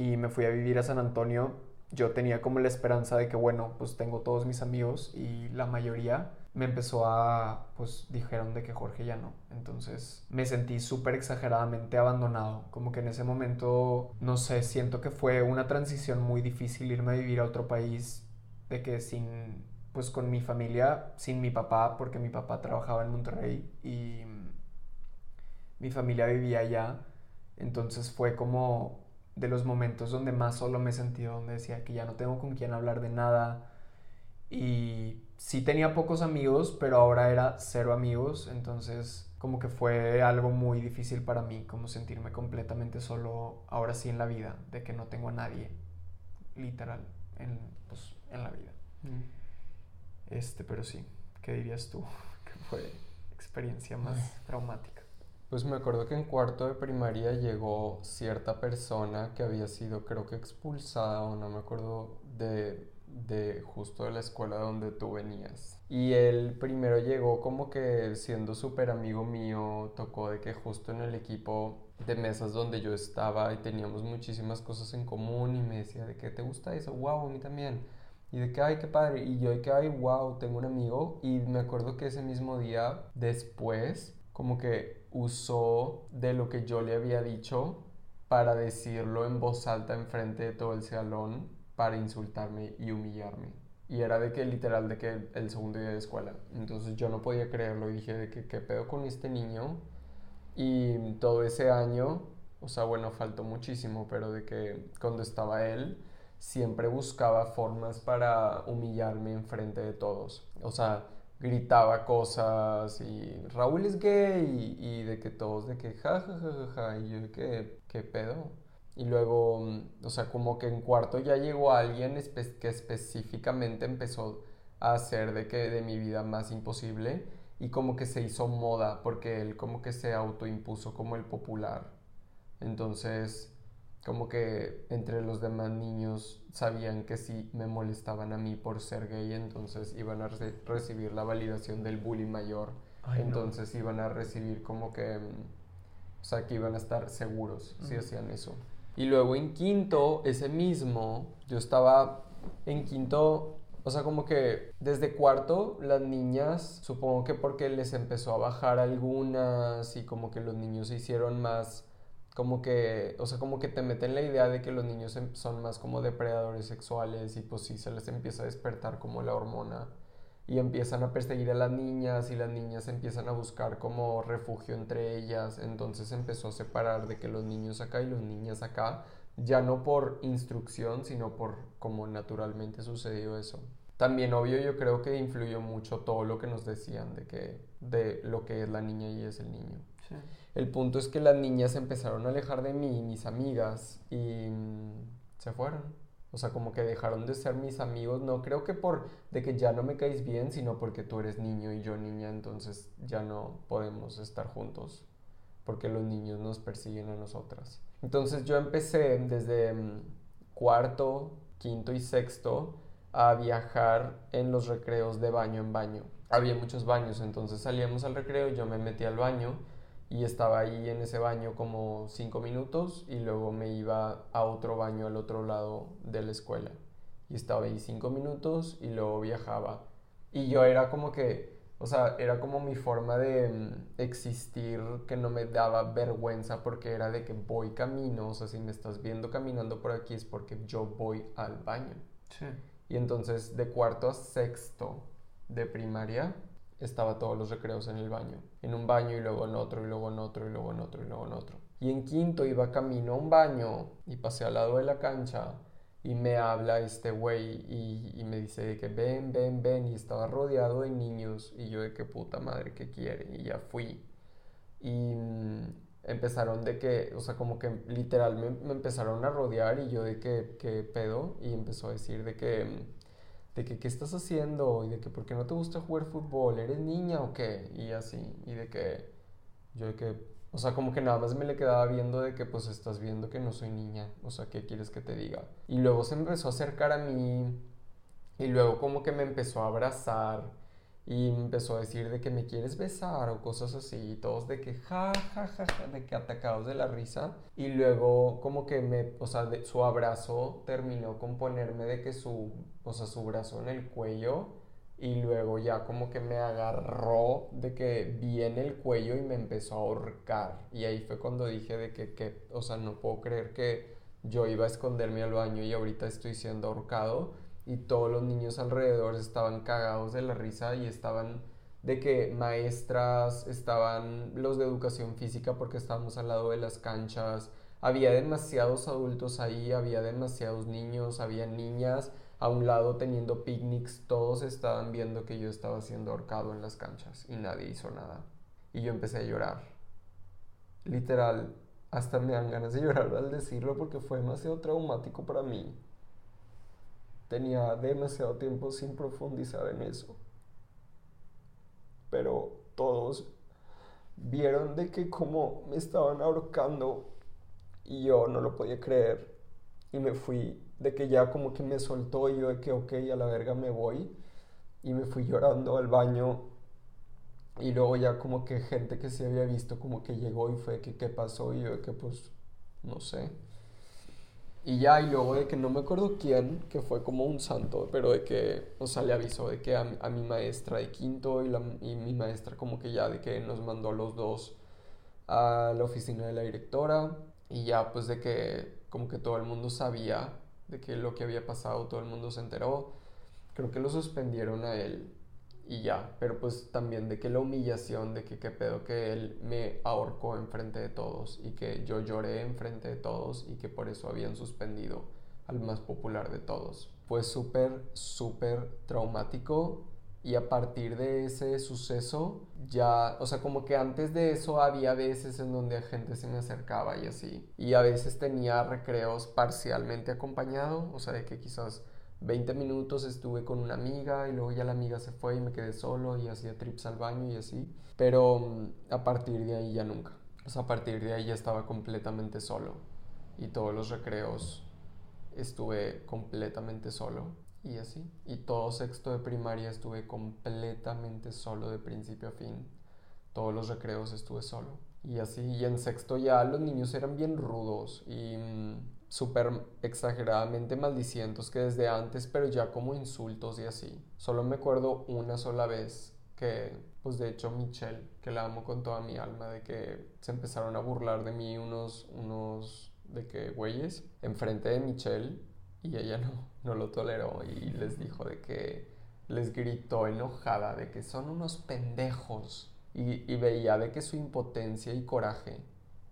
A: y me fui a vivir a San Antonio, yo tenía como la esperanza de que, bueno, pues tengo todos mis amigos y la mayoría me empezó a, pues dijeron de que Jorge ya no. Entonces me sentí súper exageradamente abandonado. Como que en ese momento, no sé, siento que fue una transición muy difícil irme a vivir a otro país, de que sin, pues con mi familia, sin mi papá, porque mi papá trabajaba en Monterrey y mi familia vivía allá. Entonces fue como de los momentos donde más solo me sentí, donde decía que ya no tengo con quién hablar de nada. Y sí tenía pocos amigos, pero ahora era cero amigos, entonces como que fue algo muy difícil para mí, como sentirme completamente solo ahora sí en la vida, de que no tengo a nadie, literal, en, pues, en la vida. Mm. Este, pero sí, ¿qué dirías tú que fue experiencia más traumática?
B: Pues me acuerdo que en cuarto de primaria llegó cierta persona que había sido creo que expulsada o no me acuerdo de, de justo de la escuela donde tú venías. Y él primero llegó como que siendo súper amigo mío, tocó de que justo en el equipo de mesas donde yo estaba y teníamos muchísimas cosas en común y me decía de que te gusta eso, wow, a mí también. Y de que, ay, qué padre. Y yo de que, ay, wow, tengo un amigo. Y me acuerdo que ese mismo día, después, como que usó de lo que yo le había dicho para decirlo en voz alta enfrente de todo el salón para insultarme y humillarme. Y era de que literal de que el segundo día de escuela. Entonces yo no podía creerlo y dije de que qué pedo con este niño. Y todo ese año, o sea, bueno, faltó muchísimo, pero de que cuando estaba él, siempre buscaba formas para humillarme enfrente de todos. O sea, gritaba cosas y Raúl es gay y, de que todos de que ja ja ja ja, y yo de que qué pedo y luego mm, o sea como que en cuarto ya llegó alguien que específicamente empezó a hacer de que de mi vida más imposible y como que se hizo moda porque él como que se autoimpuso como el popular. Entonces como que entre los demás niños sabían que si me molestaban a mí por ser gay, entonces iban a recibir la validación del bullying mayor. entonces iban a recibir como que, o sea, que iban a estar seguros si hacían eso. Y luego en quinto, ese mismo, yo estaba en quinto, o sea, como que desde cuarto las niñas, supongo que porque les empezó a bajar algunas y como que los niños se hicieron más como que, o sea, como que te meten la idea de que los niños em, son más como depredadores sexuales y pues sí se les empieza a despertar como la hormona y empiezan a perseguir a las niñas y las niñas empiezan a buscar como refugio entre ellas, entonces empezó a separar de que los niños acá y los niñas acá, ya no por instrucción, sino por como naturalmente sucedió eso. También obvio yo creo que influyó mucho todo lo que nos decían de que de lo que es la niña y es el niño. El punto es que las niñas empezaron a alejar de mí, mis amigas, y mm, se fueron. O sea, como que dejaron de ser mis amigos. No creo que por de que ya no me caes bien, sino porque tú eres niño y yo niña, entonces ya no podemos estar juntos. Porque los niños nos persiguen a nosotras. Entonces yo empecé desde mm, cuarto, quinto y sexto a viajar en los recreos de baño en baño. Había muchos baños, entonces salíamos al recreo, yo me metí al baño y estaba ahí en ese baño como cinco minutos y luego me iba a otro baño al otro lado de la escuela. Y estaba ahí cinco minutos y luego viajaba. Y yo era como que o sea era como mi forma de mm, existir que no me daba vergüenza porque era de que voy camino o sea si me estás viendo caminando por aquí es porque yo voy al baño. Sí. y entonces de cuarto a sexto de primaria estaba todos los recreos en el baño. En un baño y luego en otro y luego en otro y luego en otro y luego en otro. Y en quinto iba camino a un baño y pasé al lado de la cancha y me habla este güey y, me dice que ven, ven, ven y estaba rodeado de niños y yo de qué puta madre que quiere y ya fui. Y mm, empezaron de que, o sea, como que literal me, empezaron a rodear y yo de que, qué pedo y empezó a decir de que de que qué estás haciendo y de que por qué no te gusta jugar fútbol, eres niña o qué, y así, y de que yo de que, o sea, como que nada más me le quedaba viendo de que pues estás viendo que no soy niña, o sea, ¿qué quieres que te diga? Y luego se empezó a acercar a mí y luego como que me empezó a abrazar y empezó a decir de que me quieres besar o cosas así, y todos de que ja, ja, ja, ja, de que atacados de la risa. Y luego como que me, o sea, de, su abrazo terminó con ponerme de que su, o sea, su brazo en el cuello y luego ya como que me agarró de que vi en el cuello y me empezó a ahorcar. Y ahí fue cuando dije de que, que, o sea, no puedo creer que yo iba a esconderme al baño y ahorita estoy siendo ahorcado y todos los niños alrededor estaban cagados de la risa y estaban de que maestras, estaban los de educación física porque estábamos al lado de las canchas, había demasiados adultos ahí, había demasiados niños, había niñas a un lado teniendo picnics, todos estaban viendo que yo estaba siendo ahorcado en las canchas y nadie hizo nada. Y yo empecé a llorar. Literal, hasta me dan ganas de llorar al decirlo porque fue demasiado traumático para mí tenía demasiado tiempo sin profundizar en eso. Pero todos vieron de que como me estaban ahorcando y yo no lo podía creer y me fui, de que ya como que me soltó y yo de que ok, a la verga me voy y me fui llorando al baño y luego ya como que gente que se había visto como que llegó y fue que qué pasó y yo de que pues no sé. Y ya, y luego de que no me acuerdo quién, que fue como un santo, pero de que, o sea, le avisó de que a, mi maestra de quinto y, la, y mi maestra como que ya de que nos mandó a los dos a la oficina de la directora y ya pues de que como que todo el mundo sabía de que lo que había pasado, todo el mundo se enteró. Creo que lo suspendieron a él y ya, pero pues también de que la humillación, de que qué pedo que él me ahorcó enfrente de todos y que yo lloré enfrente de todos y que por eso habían suspendido al más popular de todos. Fue súper, súper traumático y a partir de ese suceso ya, o sea, como que antes de eso había veces en donde gente se me acercaba y así. Y a veces tenía recreos parcialmente acompañado, o sea, de que quizás 20 minutos estuve con una amiga y luego ya la amiga se fue y me quedé solo y hacía trips al baño y así. Pero mm, a partir de ahí ya nunca. O sea, a partir de ahí ya estaba completamente solo. Y todos los recreos estuve completamente solo. Y así. Y todo sexto de primaria estuve completamente solo de principio a fin. Todos los recreos estuve solo. Y así. Y en sexto ya los niños eran bien rudos. Y mm, súper exageradamente maldicientos que desde antes, pero ya como insultos y así. Solo me acuerdo una sola vez que, pues de hecho Michelle, que la amo con toda mi alma, de que se empezaron a burlar de mí unos, unos, de que güeyes, enfrente de Michelle, y ella no, no lo toleró y les dijo de que les gritó enojada de que son unos pendejos y, y veía de que su impotencia y coraje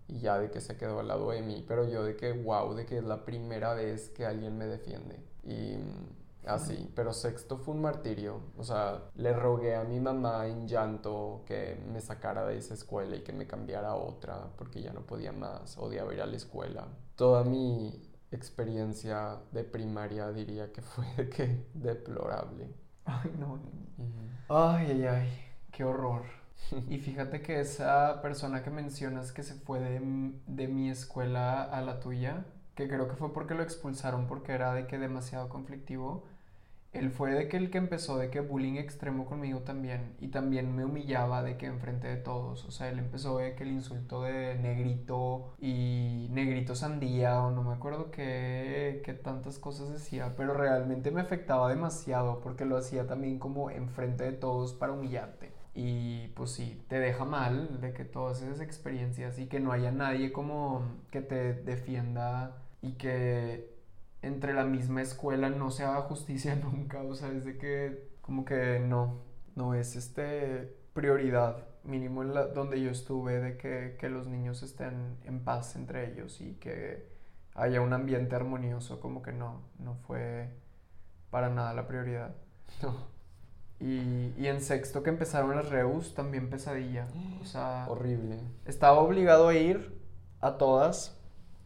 B: y ya de que se quedó al lado de mí, pero yo de que wow, de que es la primera vez que alguien me defiende. Y mm, así, pero sexto fue un martirio, o sea, le rogué a mi mamá en llanto que me sacara de esa escuela y que me cambiara a otra porque ya no podía más, odiaba ir a la escuela. Toda mi experiencia de primaria diría que fue de que deplorable.
A: Ay, no. Ay, ay, ay, qué horror. Y fíjate que esa persona que mencionas que se fue de, de, mi escuela a la tuya, que creo que fue porque lo expulsaron porque era de que demasiado conflictivo, él fue de que el que empezó de que bullying extremo conmigo también y también me humillaba de que enfrente de todos, o sea, él empezó de que el insulto de negrito y negrito sandía o no me acuerdo qué, qué tantas cosas decía, pero realmente me afectaba demasiado porque lo hacía también como enfrente de todos para humillarte. Y pues sí, te deja mal de que todas esas experiencias y que no haya nadie como que te defienda y que entre la misma escuela no se haga justicia nunca. O sea, es de que como que no, no es este prioridad mínimo donde yo estuve de que, que los niños estén en paz entre ellos y que haya un ambiente armonioso, como que no, no fue para nada la prioridad. No. Y, y, en sexto que empezaron las reus, también pesadilla. O sea,
B: horrible.
A: Estaba obligado a ir a todas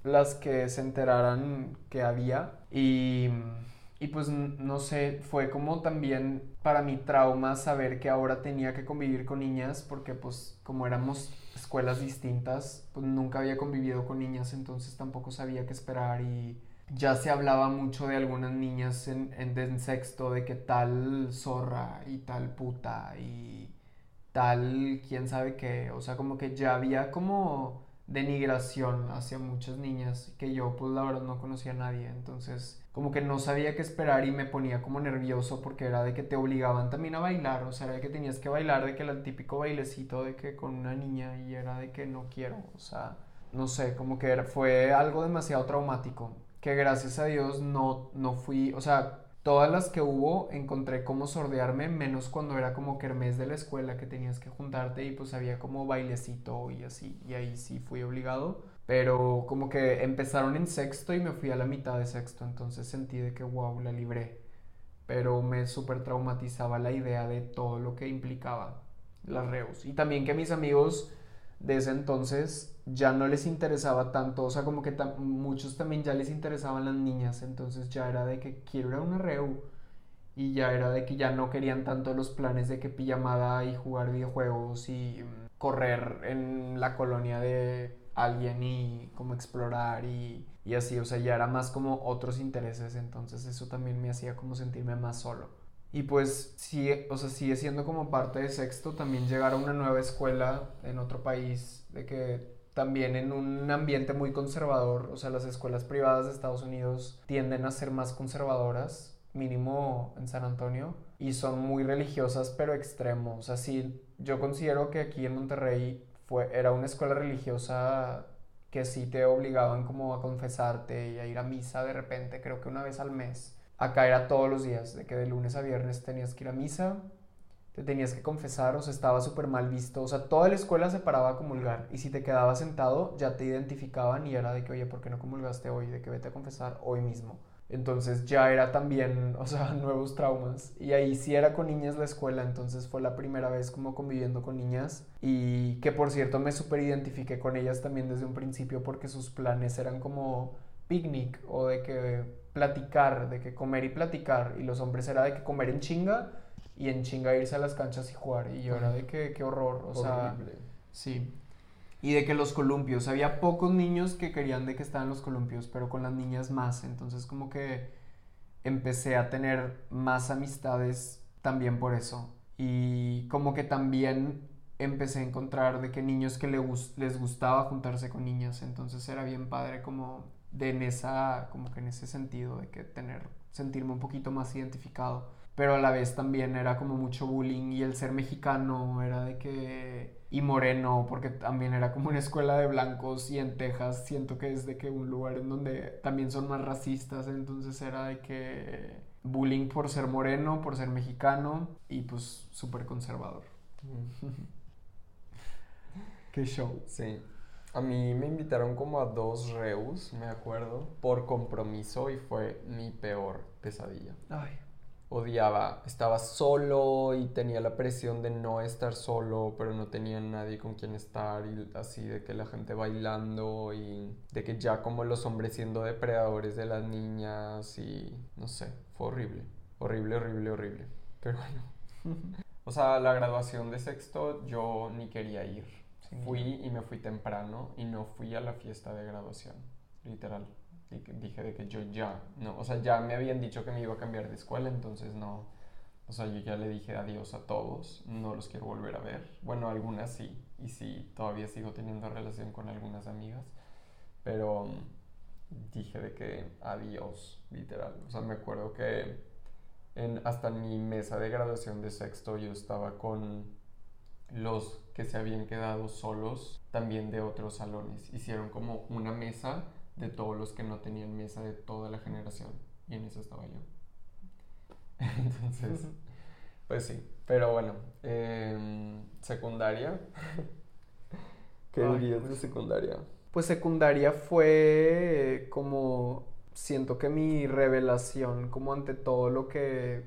A: las que se enteraran que había. Y, y pues no sé, fue como también para mi trauma saber que ahora tenía que convivir con niñas, porque pues como éramos escuelas distintas, pues nunca había convivido con niñas, entonces tampoco sabía qué esperar y ya se hablaba mucho de algunas niñas en, en, sexto, de que tal zorra y tal puta y tal quién sabe qué, o sea, como que ya había como denigración hacia muchas niñas que yo pues la verdad no conocía a nadie, entonces como que no sabía qué esperar y me ponía como nervioso porque era de que te obligaban también a bailar, o sea, era de que tenías que bailar, de que el típico bailecito de que con una niña y era de que no quiero, o sea, no sé, como que fue algo demasiado traumático, que gracias a Dios no, no fui, o sea, todas las que hubo encontré como sordearme, menos cuando era como kermés de la escuela que tenías que juntarte y pues había como bailecito y así, y ahí sí fui obligado. Pero como que empezaron en sexto y me fui a la mitad de sexto, entonces sentí de que wow, la libré. Pero me súper traumatizaba la idea de todo lo que implicaba las reus. Y también que mis amigos de ese entonces ya no les interesaba tanto, o sea, como que muchos también ya les interesaban las niñas, entonces ya era de que quiero ir a una reu y ya era de que ya no querían tanto los planes de que pijamada y jugar videojuegos y mm, correr en la colonia de alguien y como explorar y, y así, o sea, ya era más como otros intereses, entonces eso también me hacía como sentirme más solo. Y pues sigue, o sea, sigue siendo como parte de sexto también llegar a una nueva escuela en otro país, de que también en un ambiente muy conservador, o sea, las escuelas privadas de Estados Unidos tienden a ser más conservadoras, mínimo en San Antonio, y son muy religiosas pero extremos. O sea, sí, yo considero que aquí en Monterrey fue, era una escuela religiosa que sí te obligaban como a confesarte y a ir a misa de repente, creo que una vez al mes Acá era todos los días, de que de lunes a viernes tenías que ir a misa, te tenías que confesar, o sea, estaba súper mal visto. O sea, toda la escuela se paraba a comulgar. Y si te quedabas sentado, ya te identificaban y era de que, oye, ¿por qué no comulgaste hoy? De que vete a confesar hoy mismo. Entonces ya era también, o sea, nuevos traumas. Y ahí sí era con niñas la escuela, entonces fue la primera vez como conviviendo con niñas. Y que por cierto me súper identifiqué con ellas también desde un principio porque sus planes eran como picnic o de que platicar, de que comer y platicar, y los hombres era de que comer en chinga y en chinga irse a las canchas y jugar, y yo era de que qué horror, o sea, sí. Y de que los columpios, había pocos niños que querían de que estaban los columpios, pero con las niñas más, entonces como que empecé a tener más amistades también por eso. Y como que también empecé a encontrar de que niños que les gustaba juntarse con niñas, entonces era bien padre como de en esa, como que en ese sentido, de que tener, sentirme un poquito más identificado. Pero a la vez también era como mucho bullying y el ser mexicano era de que... Y moreno, porque también era como una escuela de blancos y en Texas siento que es de que un lugar en donde también son más racistas, entonces era de que bullying por ser moreno, por ser mexicano y pues súper conservador. Qué show.
B: Sí. A mí me invitaron como a dos reus, me acuerdo, por compromiso y fue mi peor pesadilla. Ay. Odiaba, estaba solo y tenía la presión de no estar solo, pero no tenía nadie con quien estar y así de que la gente bailando y de que ya como los hombres siendo depredadores de las niñas y no sé, fue horrible, horrible, horrible, horrible. Pero bueno. o sea, la graduación de sexto yo ni quería ir Fui y me fui temprano y no fui a la fiesta de graduación, literal. Dije de que yo ya, no, o sea, ya me habían dicho que me iba a cambiar de escuela, entonces no, o sea, yo ya le dije adiós a todos, no los quiero volver a ver. Bueno, algunas sí, y sí, todavía sigo teniendo relación con algunas amigas, pero mm, dije de que adiós, literal. O sea, me acuerdo que en, hasta en mi mesa de graduación de sexto yo estaba con los que se habían quedado solos también de otros salones. Hicieron como una mesa de todos los que no tenían mesa de toda la generación. Y en eso estaba yo. Entonces, pues sí. Pero bueno, em, secundaria. ¿Qué dirías de secundaria?
A: Pues secundaria fue como siento que mi revelación como ante todo lo que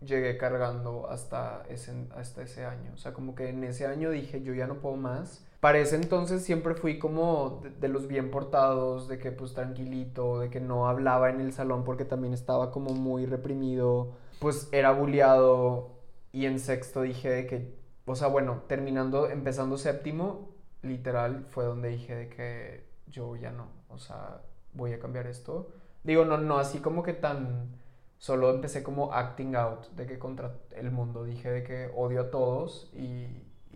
A: llegué cargando hasta ese, hasta ese año. O sea, como que en ese año dije, yo ya no puedo más. Para ese entonces siempre fui como de, los bien portados, de que pues tranquilito, de que no hablaba en el salón porque también estaba como muy reprimido. Pues era bulleado y en sexto dije de que, o sea, bueno, terminando, empezando séptimo, literal fue donde dije de que yo ya no, o sea, voy a cambiar esto Digo, no, no así como que tan... Solo empecé como acting out de que contra el mundo dije de que odio a todos y,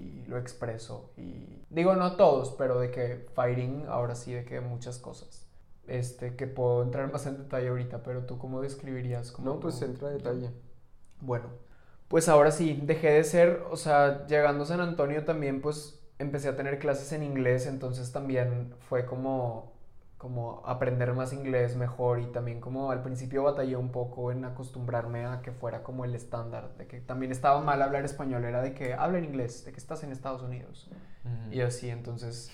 A: y lo expreso. Y digo, no todos, pero de que fighting ahora sí, de que muchas cosas. Este, que puedo entrar más en detalle ahorita, pero tú cómo describirías? Como
B: no, pues entra en detalle.
A: Bueno, pues ahora sí, dejé de ser, o sea, llegando a San Antonio también, pues empecé a tener clases en inglés, entonces también fue como, como aprender más inglés mejor y también como al principio batallé un poco en acostumbrarme a que fuera como el estándar, de que también estaba mal hablar español, era de que habla en inglés, de que estás en Estados Unidos y así, entonces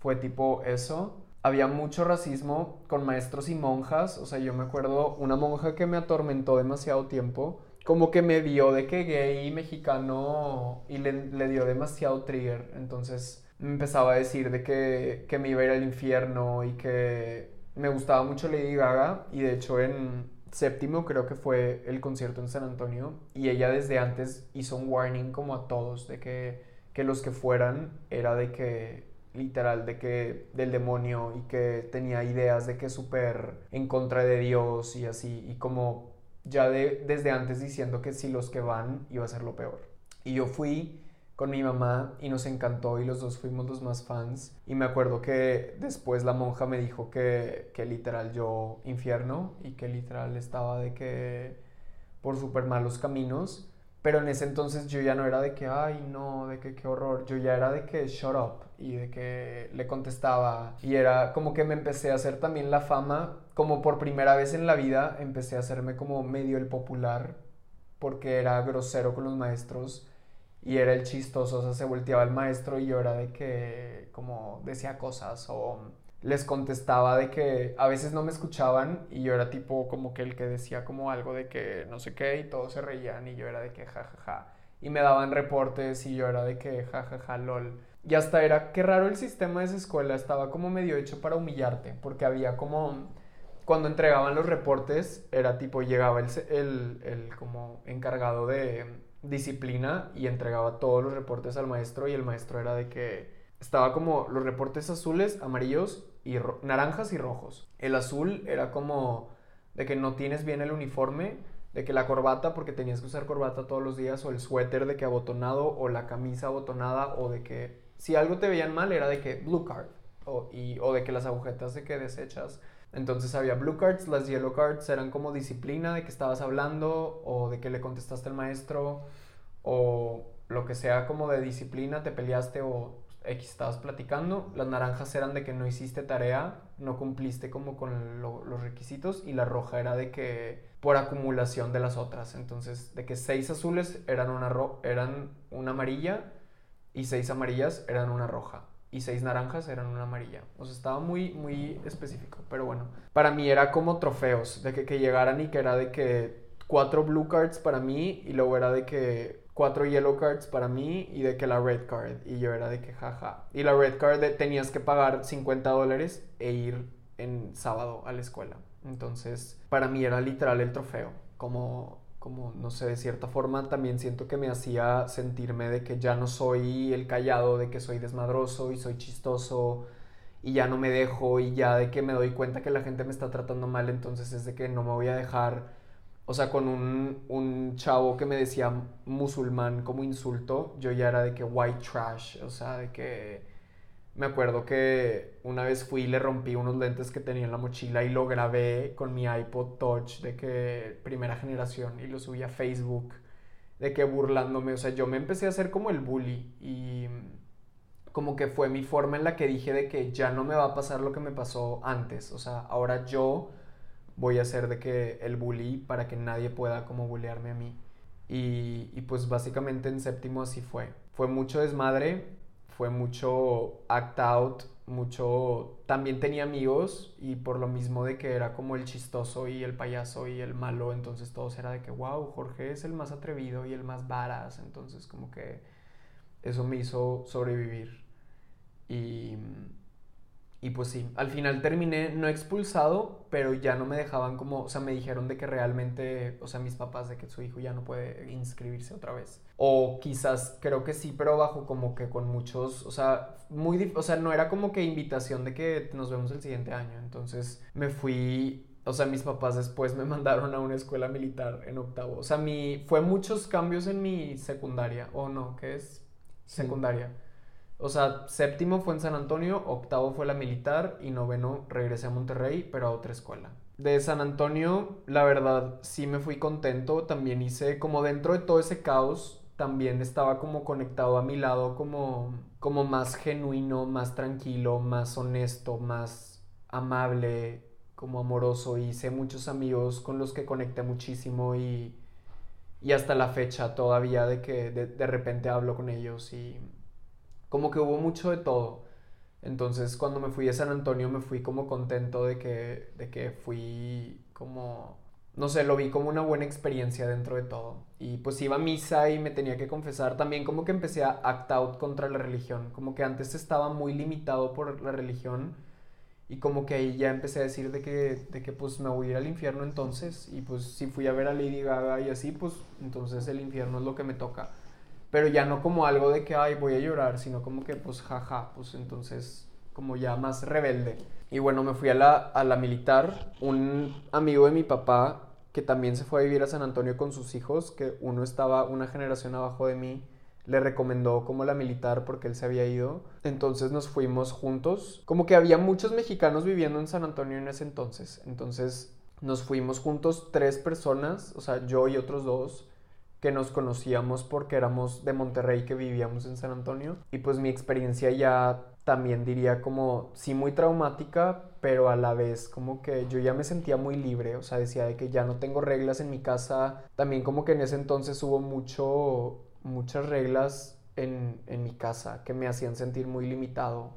A: fue tipo eso. Había mucho racismo con maestros y monjas, o sea, yo me acuerdo una monja que me atormentó demasiado tiempo como que me vio de que gay mexicano y le, dio demasiado trigger. Entonces me empezaba a decir de que, que, me iba a ir al infierno y que me gustaba mucho Lady Gaga. Y de hecho en séptimo creo que fue el concierto en San Antonio. Y ella desde antes hizo un warning como a todos de que, que los que fueran era de que literal de que del demonio y que tenía ideas de que súper en contra de Dios y así y como ya de, desde antes diciendo que si los que van iba a ser lo peor. Y yo fui con mi mamá y nos encantó y los dos fuimos los más fans. Y me acuerdo que después la monja me dijo que, que literal yo infierno y que literal estaba de que por súper malos caminos. Pero en ese entonces yo ya no era de que, ay, no, de que qué horror. Yo ya era de que, shut up. Y de que le contestaba. Y era como que me empecé a hacer también la fama. Como por primera vez en la vida empecé a hacerme como medio el popular. Porque era grosero con los maestros. Y era el chistoso. O sea, se volteaba el maestro y yo era de que, como decía cosas o les contestaba de que a veces no me escuchaban y yo era tipo como que el que decía como algo de que no sé qué y todos se reían y yo era de que jajaja. Ja, ja. Y me daban reportes y yo era de que jajaja ja, lol. Y hasta era que raro el sistema de esa escuela, estaba como medio hecho para humillarte, porque había como cuando entregaban los reportes era tipo llegaba el, el, el como encargado de disciplina y entregaba todos los reportes al maestro y el maestro era de que estaba como los reportes azules, amarillos y naranjas y rojos. El azul era como de que no tienes bien el uniforme, de que la corbata, porque tenías que usar corbata todos los días, o el suéter de que abotonado, o la camisa abotonada, o de que si algo te veían mal era de que blue card, o, o de que las agujetas de que desechas. Entonces había blue cards, las yellow cards eran como disciplina de que estabas hablando, o de que le contestaste al maestro, o lo que sea como de disciplina, te peleaste o X estabas platicando, las naranjas eran de que no hiciste tarea, no cumpliste como con los requisitos y la roja era de que por acumulación de las otras, entonces de que seis azules eran una, eran una amarilla y seis amarillas eran una roja y seis naranjas eran una amarilla. O sea, estaba muy, muy específico, pero bueno, para mí era como trofeos, de que, que llegaran y que era de que cuatro blue cards para mí y luego era de que cuatro yellow cards para mí y de que la red card. Y yo era de que jaja. Y la red card tenías que pagar 50 dólares e ir en sábado a la escuela. Entonces, para mí era literal el trofeo. Como, como, no sé, de cierta forma también siento que me hacía sentirme de que ya no soy el callado, de que soy desmadroso y soy chistoso y ya no me dejo y ya de que me doy cuenta que la gente me está tratando mal, entonces es de que no me voy a dejar o sea, con un, un, chavo que me decía musulmán como insulto, yo ya era de que white trash, o sea, de que me acuerdo que una vez fui y le rompí unos lentes que tenía en la mochila y lo grabé con mi iPod Touch de que primera generación y lo subí a Facebook de que burlándome, o sea, yo me empecé a hacer como el bully y como que fue mi forma en la que dije de que ya no me va a pasar lo que me pasó antes, o sea, ahora yo voy a hacer de que el bully para que nadie pueda como bullearme a mí. Y, y, pues básicamente en séptimo así fue. Fue mucho desmadre, fue mucho act out, mucho... También tenía amigos y por lo mismo de que era como el chistoso y el payaso y el malo, entonces todos era de que, wow, Jorge es el más atrevido y el más varas, entonces como que eso me hizo sobrevivir. Y y pues sí, al final terminé no expulsado, pero ya no me dejaban como, o sea, me dijeron de que realmente, o sea, mis papás de que su hijo ya no puede inscribirse otra vez. O quizás, creo que sí, pero bajo como que con muchos, o sea, muy, o sea, no era como que invitación de que nos vemos el siguiente año. Entonces me fui o sea, mis papás después me mandaron a una escuela militar en octavo. O sea, mi, fue muchos cambios en mi secundaria, o no, ¿qué es? Secundaria. O sea, séptimo fue en San Antonio, octavo fue la militar y noveno regresé a Monterrey, pero a otra escuela. De San Antonio, la verdad, sí me fui contento. También hice, como dentro de todo ese caos, también estaba como conectado a mi lado, como, como más genuino, más tranquilo, más honesto, más amable, como amoroso. Hice muchos amigos con los que conecté muchísimo y, y hasta la fecha todavía de que de, de repente hablo con ellos y como que hubo mucho de todo. Entonces cuando me fui a San Antonio me fui como contento de que, de que fui como, no sé, lo vi como una buena experiencia dentro de todo. Y pues iba a misa y me tenía que confesar. También como que empecé a act out contra la religión. Como que antes estaba muy limitado por la religión. Y como que ahí ya empecé a decir de que, de que pues me voy a ir al infierno entonces. Y pues si fui a ver a Lady Gaga y así, pues entonces el infierno es lo que me toca pero ya no como algo de que, ay, voy a llorar, sino como que, pues, jaja, pues entonces, como ya más rebelde. Y bueno, me fui a la, a la militar, un amigo de mi papá, que también se fue a vivir a San Antonio con sus hijos, que uno estaba una generación abajo de mí, le recomendó como la militar porque él se había ido. Entonces nos fuimos juntos. Como que había muchos mexicanos viviendo en San Antonio en ese entonces. Entonces nos fuimos juntos tres personas, o sea, yo y otros dos que nos conocíamos porque éramos de Monterrey que vivíamos en San Antonio. Y pues mi experiencia ya también diría como sí muy traumática pero a la vez como que yo ya me sentía muy libre. O sea decía de que ya no tengo reglas en mi casa. También como que en ese entonces hubo mucho muchas reglas en, en mi casa que me hacían sentir muy limitado.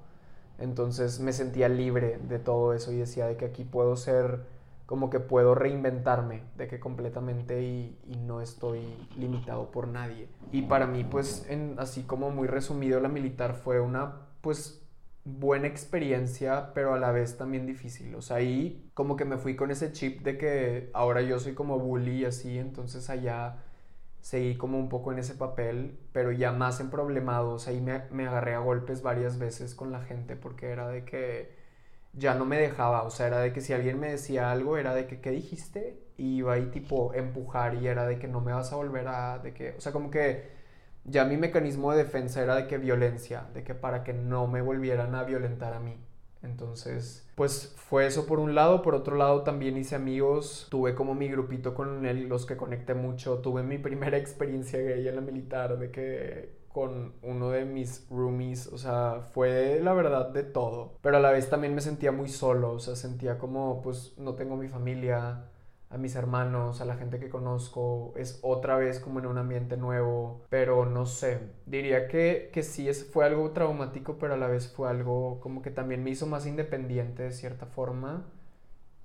A: Entonces me sentía libre de todo eso y decía de que aquí puedo ser como que puedo reinventarme de que completamente y, no estoy limitado por nadie. Y para mí, pues, así como muy resumido, la militar fue una, pues, buena experiencia, pero a la vez también difícil. O sea, ahí como que me fui con ese chip de que ahora yo soy como bully y así, entonces allá seguí como un poco en ese papel, pero ya más en problemados. Ahí me, me agarré a golpes varias veces con la gente porque era de que ya no me dejaba, o sea, era de que si alguien me decía algo, era de que, ¿qué dijiste? Y iba ahí tipo empujar y era de que no me vas a volver a, de que, o sea, como que ya mi mecanismo de defensa era de que violencia, de que para que no me volvieran a violentar a mí. Entonces, pues fue eso por un lado, por otro lado también hice amigos, tuve como mi grupito con él, los que conecté mucho, tuve mi primera experiencia gay en la militar, de que con uno de mis roomies, o sea, fue la verdad de todo, pero a la vez también me sentía muy solo, o sea, sentía como pues no tengo mi familia, a mis hermanos, a la gente que conozco, es otra vez como en un ambiente nuevo, pero no sé, diría que, que sí es, fue algo traumático, pero a la vez fue algo como que también me hizo más independiente de cierta forma.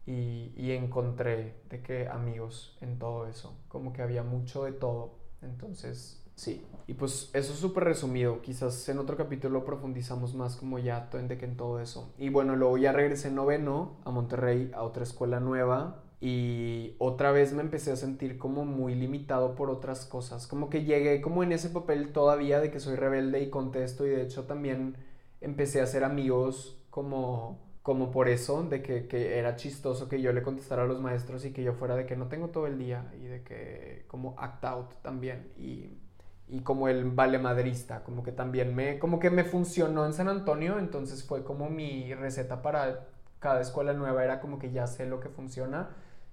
A: Y, y encontré de que amigos en todo eso, como que había mucho de todo, entonces Sí, y pues eso es súper resumido. Quizás en otro capítulo profundizamos más como ya en todo eso. Y bueno, luego ya regresé noveno a Monterrey, a otra escuela nueva. Y otra vez me empecé a sentir como muy limitado por otras cosas. Como que llegué como en ese papel todavía de que soy rebelde y contesto. Y de hecho también empecé a hacer amigos como como por eso, de que, que, era chistoso que yo le contestara a los maestros y que yo fuera de que no tengo todo el día y de que como act out también. Y y como el vale madrista, como que también me, como que me funcionó en San Antonio, entonces fue como mi receta para cada escuela nueva, era como que ya sé lo que funciona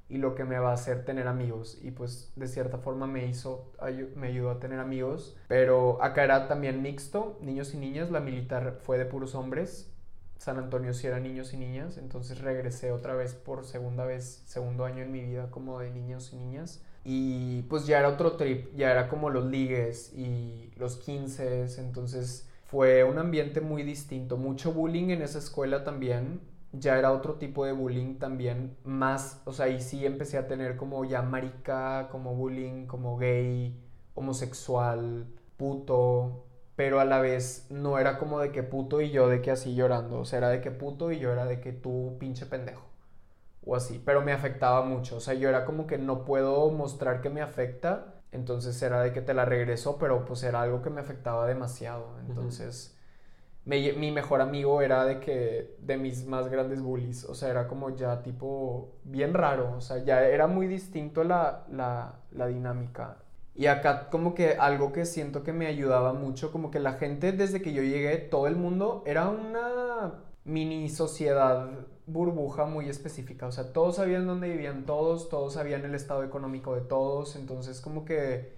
A: y lo que me va a hacer tener amigos y pues de cierta forma me hizo, me ayudó a tener amigos, pero acá era también mixto, niños y niñas, la militar fue de puros hombres, San Antonio sí era niños y niñas, entonces regresé otra vez por segunda vez, segundo año en mi vida como de niños y niñas y pues ya era otro trip, ya era como los ligues y los 15, entonces fue un ambiente muy distinto, mucho bullying en esa escuela también, ya era otro tipo de bullying también, más, o sea, ahí sí empecé a tener como ya marica, como bullying, como gay, homosexual, puto, pero a la vez no era como de que puto y yo de que así llorando, o sea, era de que puto y yo era de que tú pinche pendejo o así, pero me afectaba mucho, o sea, yo era como que no puedo mostrar que me afecta, entonces era de que te la regreso, pero pues era algo que me afectaba demasiado, entonces mi mejor amigo era de que de mis más grandes bullies, o sea, era como ya tipo bien raro, o sea, ya era muy distinto la, la, la dinámica. Y acá como que algo que siento que me ayudaba mucho, como que la gente desde que yo llegué, todo el mundo era una mini sociedad burbuja muy específica, o sea, todos sabían dónde vivían todos, todos sabían el estado económico de todos, entonces como que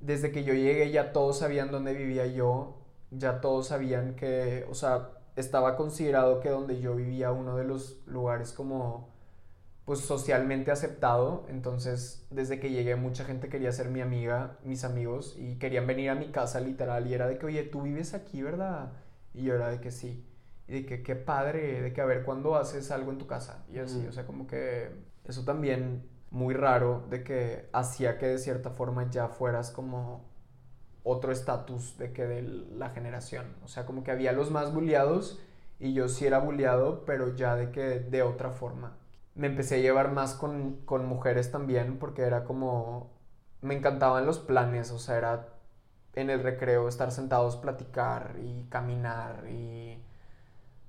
A: desde que yo llegué ya todos sabían dónde vivía yo, ya todos sabían que, o sea, estaba considerado que donde yo vivía uno de los lugares como pues socialmente aceptado, entonces desde que llegué mucha gente quería ser mi amiga, mis amigos y querían venir a mi casa literal y era de que, oye, tú vives aquí, ¿verdad? Y yo era de que sí. Y de que qué padre, de que a ver cuándo haces algo en tu casa. Y así, o sea, como que eso también muy raro de que hacía que de cierta forma ya fueras como otro estatus de que de la generación. O sea, como que había los más bulliados y yo sí era bulliado, pero ya de que de otra forma. Me empecé a llevar más con, con mujeres también porque era como... Me encantaban los planes, o sea, era en el recreo estar sentados, platicar y caminar y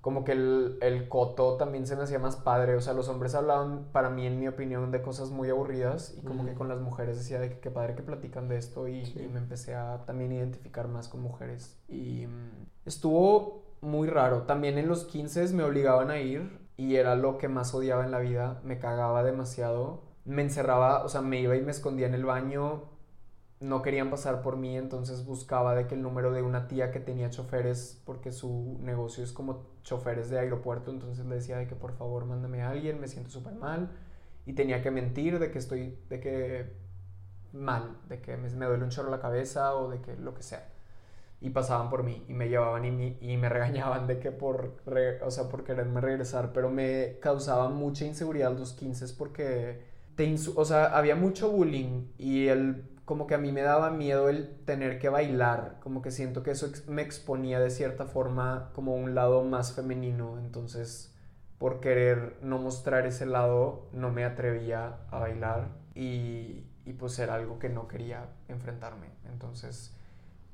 A: como que el, el, coto también se me hacía más padre. O sea, los hombres hablaban, para mí, en mi opinión, de cosas muy aburridas y como que con las mujeres decía de que qué padre que platican de esto y, me empecé a también identificar más con mujeres. Y mm, estuvo muy raro. También en los 15 me obligaban a ir y era lo que más odiaba en la vida. Me cagaba demasiado. Me encerraba, o sea, me iba y me escondía en el baño no querían pasar por mí, entonces buscaba de que el número de una tía que tenía choferes, porque su negocio es como choferes de aeropuerto, entonces le decía de que por favor mándame a alguien, me siento súper mal, y tenía que mentir de que estoy, de que mal, de que me, duele un chorro la cabeza o de que lo que sea. Y pasaban por mí y me llevaban y me, y me regañaban de que por, o sea, por quererme regresar, pero me causaba mucha inseguridad los 15 porque, te o sea, había mucho bullying y el como que a mí me daba miedo el tener que bailar, como que siento que eso me exponía de cierta forma como un lado más femenino, entonces por querer no mostrar ese lado no me atrevía a bailar y, y pues era algo que no quería enfrentarme, entonces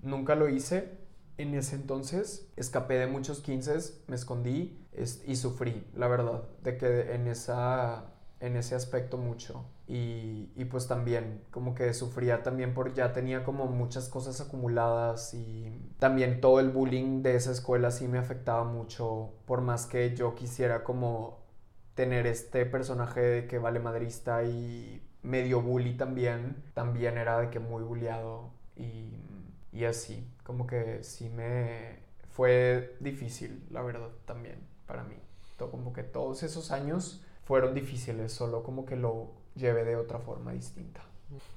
A: nunca lo hice. En ese entonces escapé de muchos 15, me escondí y sufrí, la verdad, de que en, esa, en ese aspecto mucho. Y, y, pues también como que sufría también por ya tenía como muchas cosas acumuladas y también todo el bullying de esa escuela sí me afectaba mucho por más que yo quisiera como tener este personaje de que vale madrista y medio bully también también era de que muy bulliado y, y así como que sí me fue difícil la verdad también para mí todo, como que todos esos años fueron difíciles solo como que lo lleve de otra forma distinta.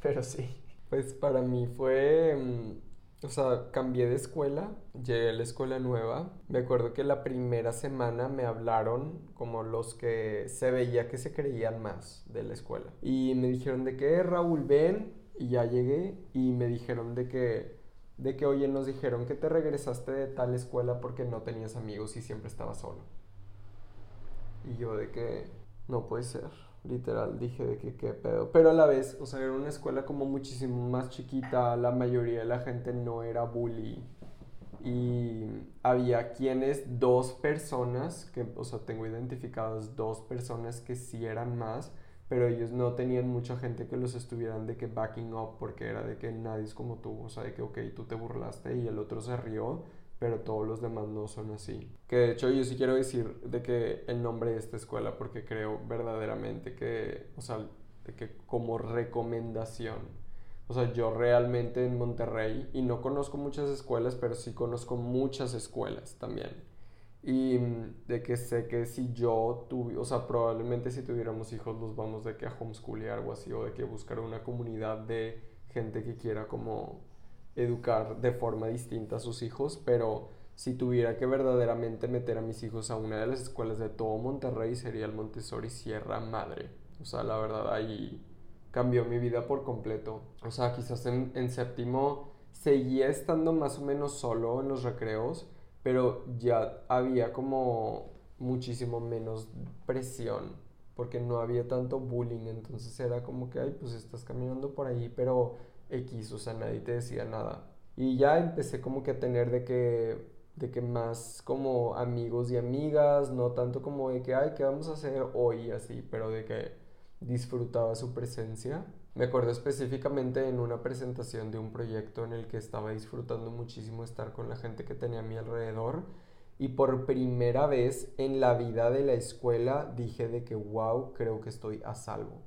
A: Pero sí.
B: Pues para mí fue, mm, o sea, cambié de escuela, llegué a la escuela nueva. Me acuerdo que la primera semana me hablaron como los que se veía que se creían más de la escuela. Y me dijeron de que Raúl, ven. Y ya llegué y me dijeron de que, de que, oye, nos dijeron que te regresaste de tal escuela porque no tenías amigos y siempre estabas solo. Y yo de que, no puede ser literal, dije de que qué pedo. Pero a la vez, o sea, era una escuela como muchísimo más chiquita, la mayoría de la gente no era bully. Y había quienes, dos personas, que, o sea, tengo identificadas dos personas que sí eran más, pero ellos no tenían mucha gente que los estuvieran de que backing up, porque era de que nadie es como tú, o sea, de que, ok, tú te burlaste y el otro se rió, pero todos los demás no son así. Que de hecho yo sí quiero decir de que el nombre de esta escuela, porque creo verdaderamente que, o sea, de que como recomendación, o sea, yo realmente en Monterrey, y no conozco muchas escuelas, pero sí conozco muchas escuelas también. Y de que sé que si yo tuve, o sea, probablemente si tuviéramos hijos los vamos de que a homeschool y algo así, o de que buscar una comunidad de gente que quiera como educar de forma distinta a sus hijos, pero si tuviera que verdaderamente meter a mis hijos a una de las escuelas de todo Monterrey sería el Montessori Sierra Madre. O sea, la verdad ahí cambió mi vida por completo. O sea, quizás en, en séptimo seguía estando más o menos solo en los recreos, pero ya había como muchísimo menos presión porque no había tanto bullying, entonces era como que, ay, pues estás caminando por ahí, pero X, o sea, nadie te decía nada. Y ya empecé como que a tener de que de que más como amigos y amigas, no tanto como de que, ay, ¿qué vamos a hacer hoy? Así, pero de que disfrutaba su presencia. Me acuerdo específicamente en una presentación de un proyecto en el que estaba disfrutando muchísimo estar con la gente que tenía a mi alrededor y por primera vez en la vida de la escuela dije de que, wow, creo que estoy a salvo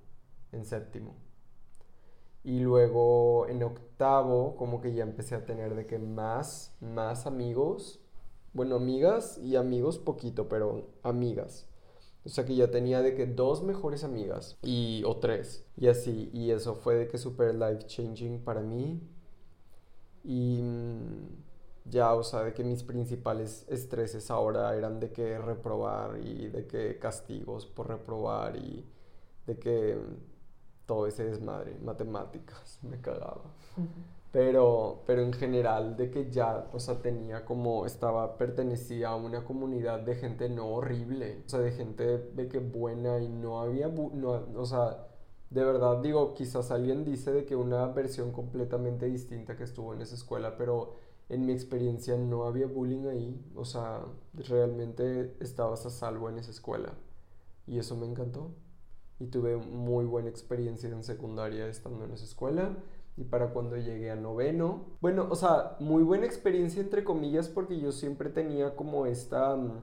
B: en séptimo. Y luego en octavo como que ya empecé a tener de que más, más amigos. Bueno, amigas y amigos poquito, pero amigas. O sea que ya tenía de que dos mejores amigas y o tres y así y eso fue de que super life changing para mí y mm, ya o sea de que mis principales estreses ahora eran de que reprobar y de que castigos por reprobar y de que todo ese desmadre, matemáticas, me cagaba. Pero, pero en general de que ya, o sea, tenía como, estaba, pertenecía a una comunidad de gente no horrible, o sea, de gente de que buena y no había, no, o sea, de verdad digo, quizás alguien dice de que una versión completamente distinta que estuvo en esa escuela, pero en mi experiencia no había bullying ahí, o sea, realmente estabas a salvo en esa escuela. Y eso me encantó y tuve muy buena experiencia en secundaria estando en esa escuela. Y para cuando llegué a noveno, bueno, o sea, muy buena experiencia entre comillas porque yo siempre tenía como esta, mm,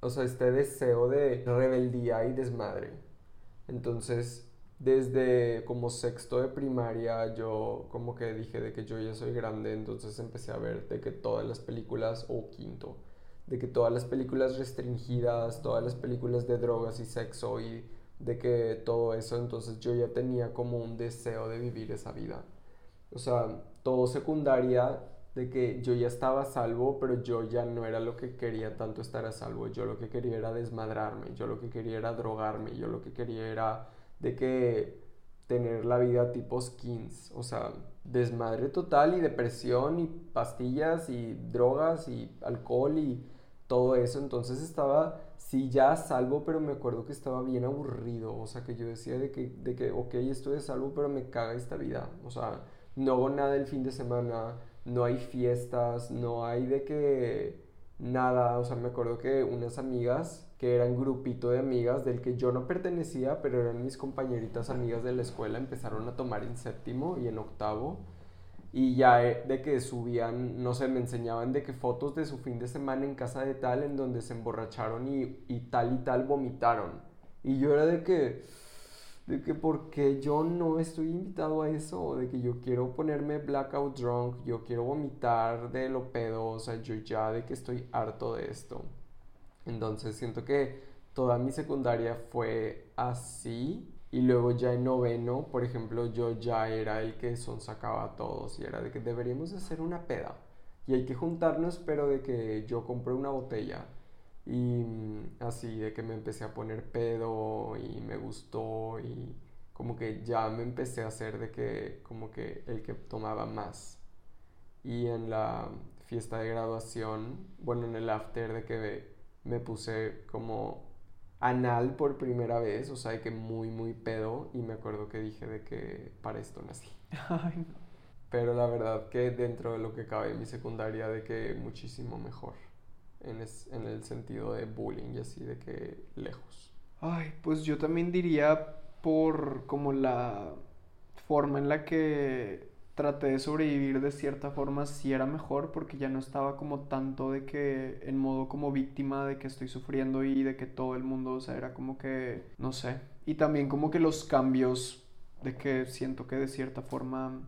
B: o sea, este deseo de rebeldía y desmadre. Entonces, desde como sexto de primaria yo como que dije de que yo ya soy grande, entonces empecé a ver de que todas las películas, o quinto, de que todas las películas restringidas, todas las películas de drogas y sexo y de que todo eso, entonces yo ya tenía como un deseo de vivir esa vida. O sea, todo secundaria, de que yo ya estaba a salvo, pero yo ya no era lo que quería tanto estar a salvo. Yo lo que quería era desmadrarme, yo lo que quería era drogarme, yo lo que quería era de que tener la vida tipo skins, o sea, desmadre total y depresión y pastillas y drogas y alcohol y todo eso. Entonces estaba sí ya salvo, pero me acuerdo que estaba bien aburrido, o sea, que yo decía de que, de que ok, estoy de salvo, pero me caga esta vida, o sea, no hago nada el fin de semana, no hay fiestas, no hay de que nada, o sea, me acuerdo que unas amigas, que eran grupito de amigas del que yo no pertenecía, pero eran mis compañeritas amigas de la escuela, empezaron a tomar en séptimo y en octavo y ya eh, de que subían, no sé, me enseñaban de que fotos de su fin de semana en casa de tal en donde se emborracharon y, y tal y tal vomitaron. Y yo era de que, de que porque yo no estoy invitado a eso, de que yo quiero ponerme blackout drunk, yo quiero vomitar de lo pedo, o sea, yo ya de que estoy harto de esto. Entonces siento que toda mi secundaria fue así y luego ya en noveno, por ejemplo, yo ya era el que sonsacaba a todos y era de que deberíamos hacer una peda. Y hay que juntarnos, pero de que yo compré una botella. Y mm, así, de que me empecé a poner pedo y me gustó y como que ya me empecé a hacer de que como que el que tomaba más. Y en la fiesta de graduación, bueno, en el after de que me puse como anal por primera vez, o sea, de que muy, muy pedo, y me acuerdo que dije de que para esto nací. Ay, no. Pero la verdad que dentro de lo que cabe en mi secundaria, de que muchísimo mejor, en, en el sentido de bullying y así, de que lejos.
A: Ay, pues yo también diría por como la forma en la que traté de sobrevivir de cierta forma sí era mejor porque ya no estaba como tanto de que en modo como víctima de que estoy sufriendo y de que todo el mundo, o sea, era como que, no sé. Y también como que los cambios de que siento que de cierta forma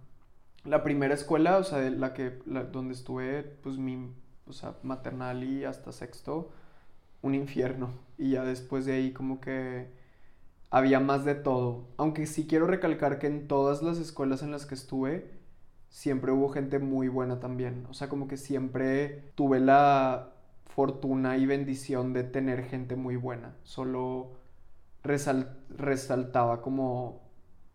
A: la primera escuela, o sea, la que donde estuve pues mi, o sea, maternal y hasta sexto, un infierno. Y ya después de ahí como que había más de todo. Aunque sí quiero recalcar que en todas las escuelas en las que estuve, siempre hubo gente muy buena también. O sea, como que siempre tuve la fortuna y bendición de tener gente muy buena. Solo resaltaba como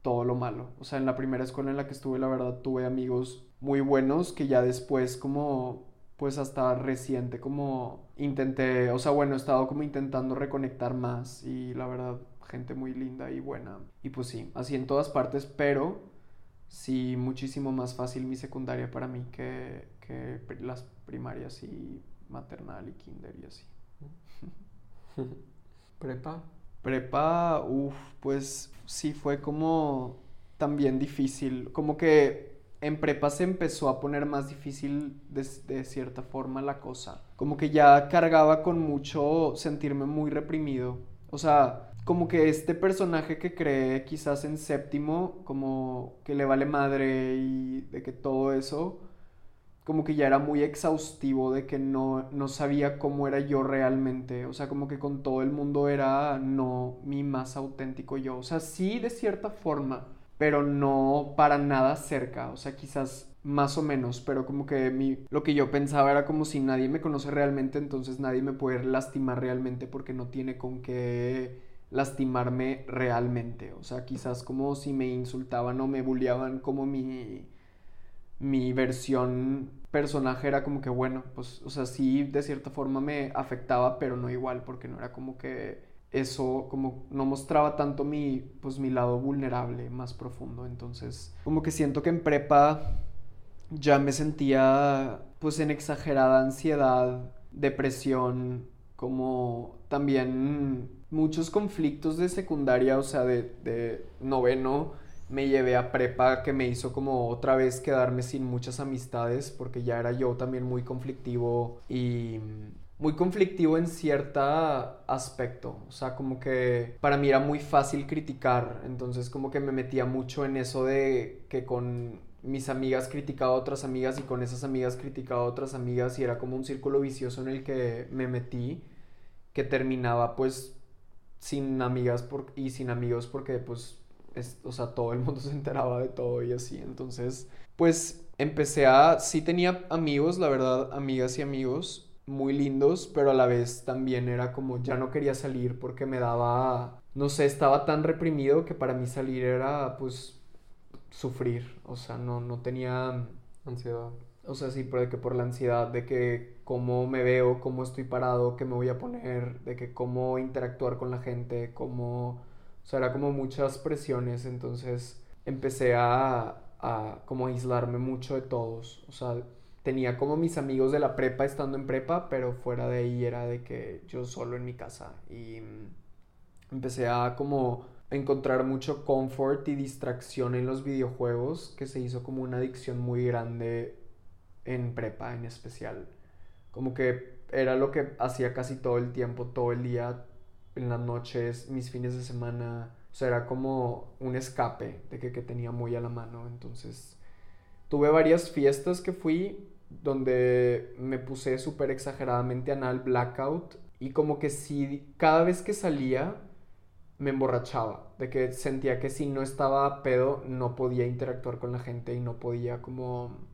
A: todo lo malo. O sea, en la primera escuela en la que estuve, la verdad, tuve amigos muy buenos que ya después como pues hasta reciente como intenté, o sea, bueno, he estado como intentando reconectar más y la verdad gente muy linda y buena. Y pues sí, así en todas partes, pero sí muchísimo más fácil mi secundaria para mí que, que las primaria así, maternal y kinder y así.
B: ¿Prepa?
A: Prepa, uff, pues sí fue como también difícil. Como que en prepa se empezó a poner más difícil de, de, cierta forma la cosa. Como que ya cargaba con mucho sentirme muy reprimido. O sea, como que este personaje que cree quizás en séptimo, como que le vale madre y de que todo eso, como que ya era muy exhaustivo de que no, no sabía cómo era yo realmente. O sea, como que con todo el mundo era no mi más auténtico yo. O sea, sí de cierta forma, pero no para nada cerca. O sea, quizás más o menos, pero como que mi, lo que yo pensaba era como si nadie me conoce realmente, entonces nadie me puede lastimar realmente porque no tiene con qué lastimarme realmente. O sea, quizás como si me insultaban o me bulleaban como mi mi versión personaje era como que bueno, pues, o sea, sí, de cierta forma me afectaba, pero no igual, porque no era como que eso, como no mostraba tanto mi, pues, mi lado vulnerable, más profundo. Entonces, como que siento que en prepa ya me sentía, pues, en exagerada ansiedad, depresión, como también muchos conflictos de secundaria, o sea, de, de noveno me llevé a prepa que me hizo como otra vez quedarme sin muchas amistades porque ya era yo también muy conflictivo y muy conflictivo en cierto aspecto. O sea, como que para mí era muy fácil criticar. Entonces como que me metía mucho en eso de que con mis amigas criticaba a otras amigas y con esas amigas criticaba a otras amigas y era como un círculo vicioso en el que me metí que terminaba pues sin amigas por, y sin amigos porque pues o sea, todo el mundo se enteraba de todo y así. Entonces, pues empecé a, sí tenía amigos, la verdad, amigas y amigos muy lindos, pero a la vez también era como ya no quería salir porque me daba, no sé, estaba tan reprimido que para mí salir era pues sufrir, o sea, no, no tenía
B: ansiedad.
A: O sea, sí, pero de que por la ansiedad de que cómo me veo, cómo estoy parado, qué me voy a poner, de que cómo interactuar con la gente, cómo o sea, era como muchas presiones, entonces empecé a, a como aislarme mucho de todos. O sea, tenía como mis amigos de la prepa estando en prepa, pero fuera de ahí era de que yo solo en mi casa. Y empecé a como encontrar mucho confort y distracción en los videojuegos, que se hizo como una adicción muy grande en prepa en especial. Como que era lo que hacía casi todo el tiempo, todo el día, en las noches, mis fines de semana. O sea, era como un escape de que, que tenía muy a la mano. Entonces, tuve varias fiestas que fui donde me puse súper exageradamente anal blackout y como que si cada vez que salía me emborrachaba, de que sentía que si no estaba pedo no podía interactuar con la gente y no podía como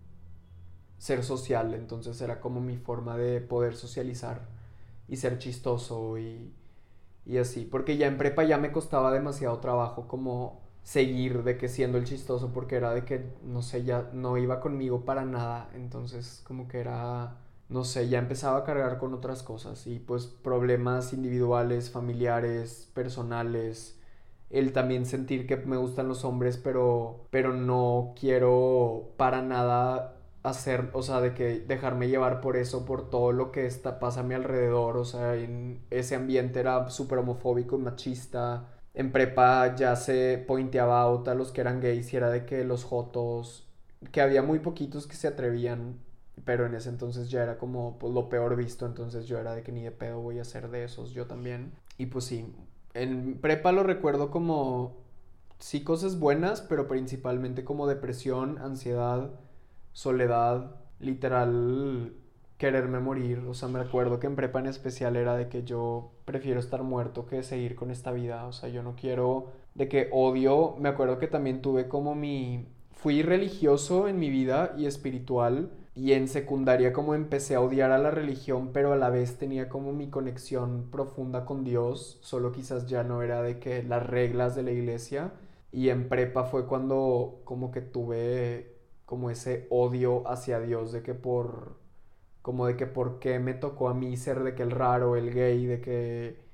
A: ser social, entonces era como mi forma de poder socializar y ser chistoso y y así, porque ya en prepa ya me costaba demasiado trabajo como seguir de que siendo el chistoso porque era de que no sé, ya no iba conmigo para nada, entonces como que era no sé, ya empezaba a cargar con otras cosas y pues problemas individuales, familiares, personales, el también sentir que me gustan los hombres, pero pero no quiero para nada hacer, o sea, de que dejarme llevar por eso, por todo lo que está, pasa a mi alrededor, o sea, en ese ambiente era súper homofóbico y machista. En prepa ya se pointeaba out a los que eran gays y era de que los jotos, que había muy poquitos que se atrevían, pero en ese entonces ya era como pues, lo peor visto, entonces yo era de que ni de pedo voy a ser de esos, yo también. Y pues sí, en prepa lo recuerdo como, sí, cosas buenas, pero principalmente como depresión, ansiedad soledad, literal quererme morir. O sea, me acuerdo que en prepa en especial era de que yo prefiero estar muerto que seguir con esta vida. O sea, yo no quiero de que odio. Me acuerdo que también tuve como mi... Fui religioso en mi vida y espiritual. Y en secundaria como empecé a odiar a la religión, pero a la vez tenía como mi conexión profunda con Dios. Solo quizás ya no era de que las reglas de la iglesia. Y en prepa fue cuando como que tuve como ese odio hacia Dios de que por como de que por qué me tocó a mí ser de que el raro, el gay, de que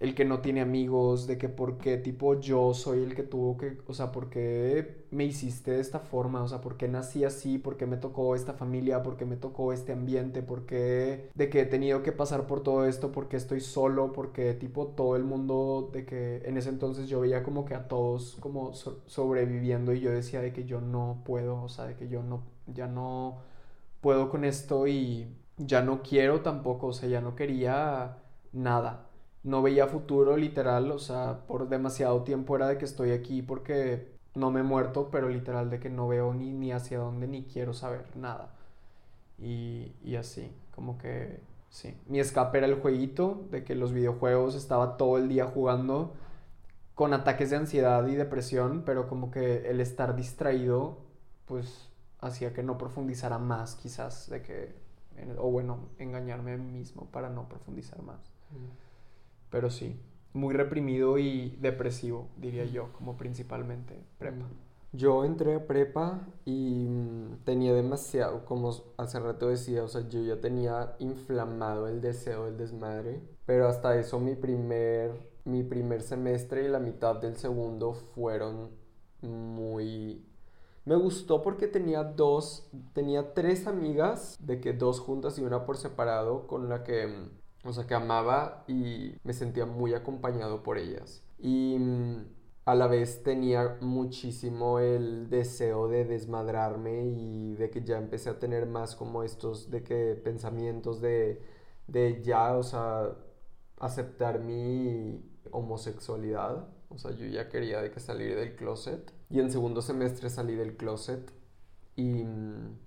A: el que no tiene amigos, de que por qué tipo yo soy el que tuvo que, o sea, por qué me hiciste de esta forma, o sea, por qué nací así, por qué me tocó esta familia, por qué me tocó este ambiente, por qué de que he tenido que pasar por todo esto, por qué estoy solo, por qué tipo todo el mundo, de que en ese entonces yo veía como que a todos como sobreviviendo y yo decía de que yo no puedo, o sea, de que yo no, ya no puedo con esto y ya no quiero tampoco, o sea, ya no quería nada no veía futuro literal, o sea, por demasiado tiempo era de que estoy aquí porque no me he muerto, pero literal de que no veo ni, ni hacia dónde ni quiero saber nada. Y, y así, como que sí. Mi escape era el jueguito, de que los videojuegos estaba todo el día jugando con ataques de ansiedad y depresión, pero como que el estar distraído, pues hacía que no profundizara más quizás, de que, o bueno, engañarme a mí mismo para no profundizar más. Mm. Pero sí, muy reprimido y depresivo, diría yo, como principalmente prepa.
B: Yo entré a prepa y mm, tenía demasiado, como hace rato decía, o sea, yo ya tenía inflamado el deseo del desmadre, pero hasta eso mi primer, mi primer semestre y la mitad del segundo fueron muy... Me gustó porque tenía dos, tenía tres amigas, de que dos juntas y una por separado, con la que mm, o sea, que amaba y me sentía muy acompañado por ellas. Y mm, a la vez tenía muchísimo el deseo de desmadrarme y de que ya empecé a tener más como estos de que pensamientos de, de ya, o sea, aceptar mi homosexualidad. O sea, yo ya quería de que salir del closet. Y en segundo semestre salí del closet y mm,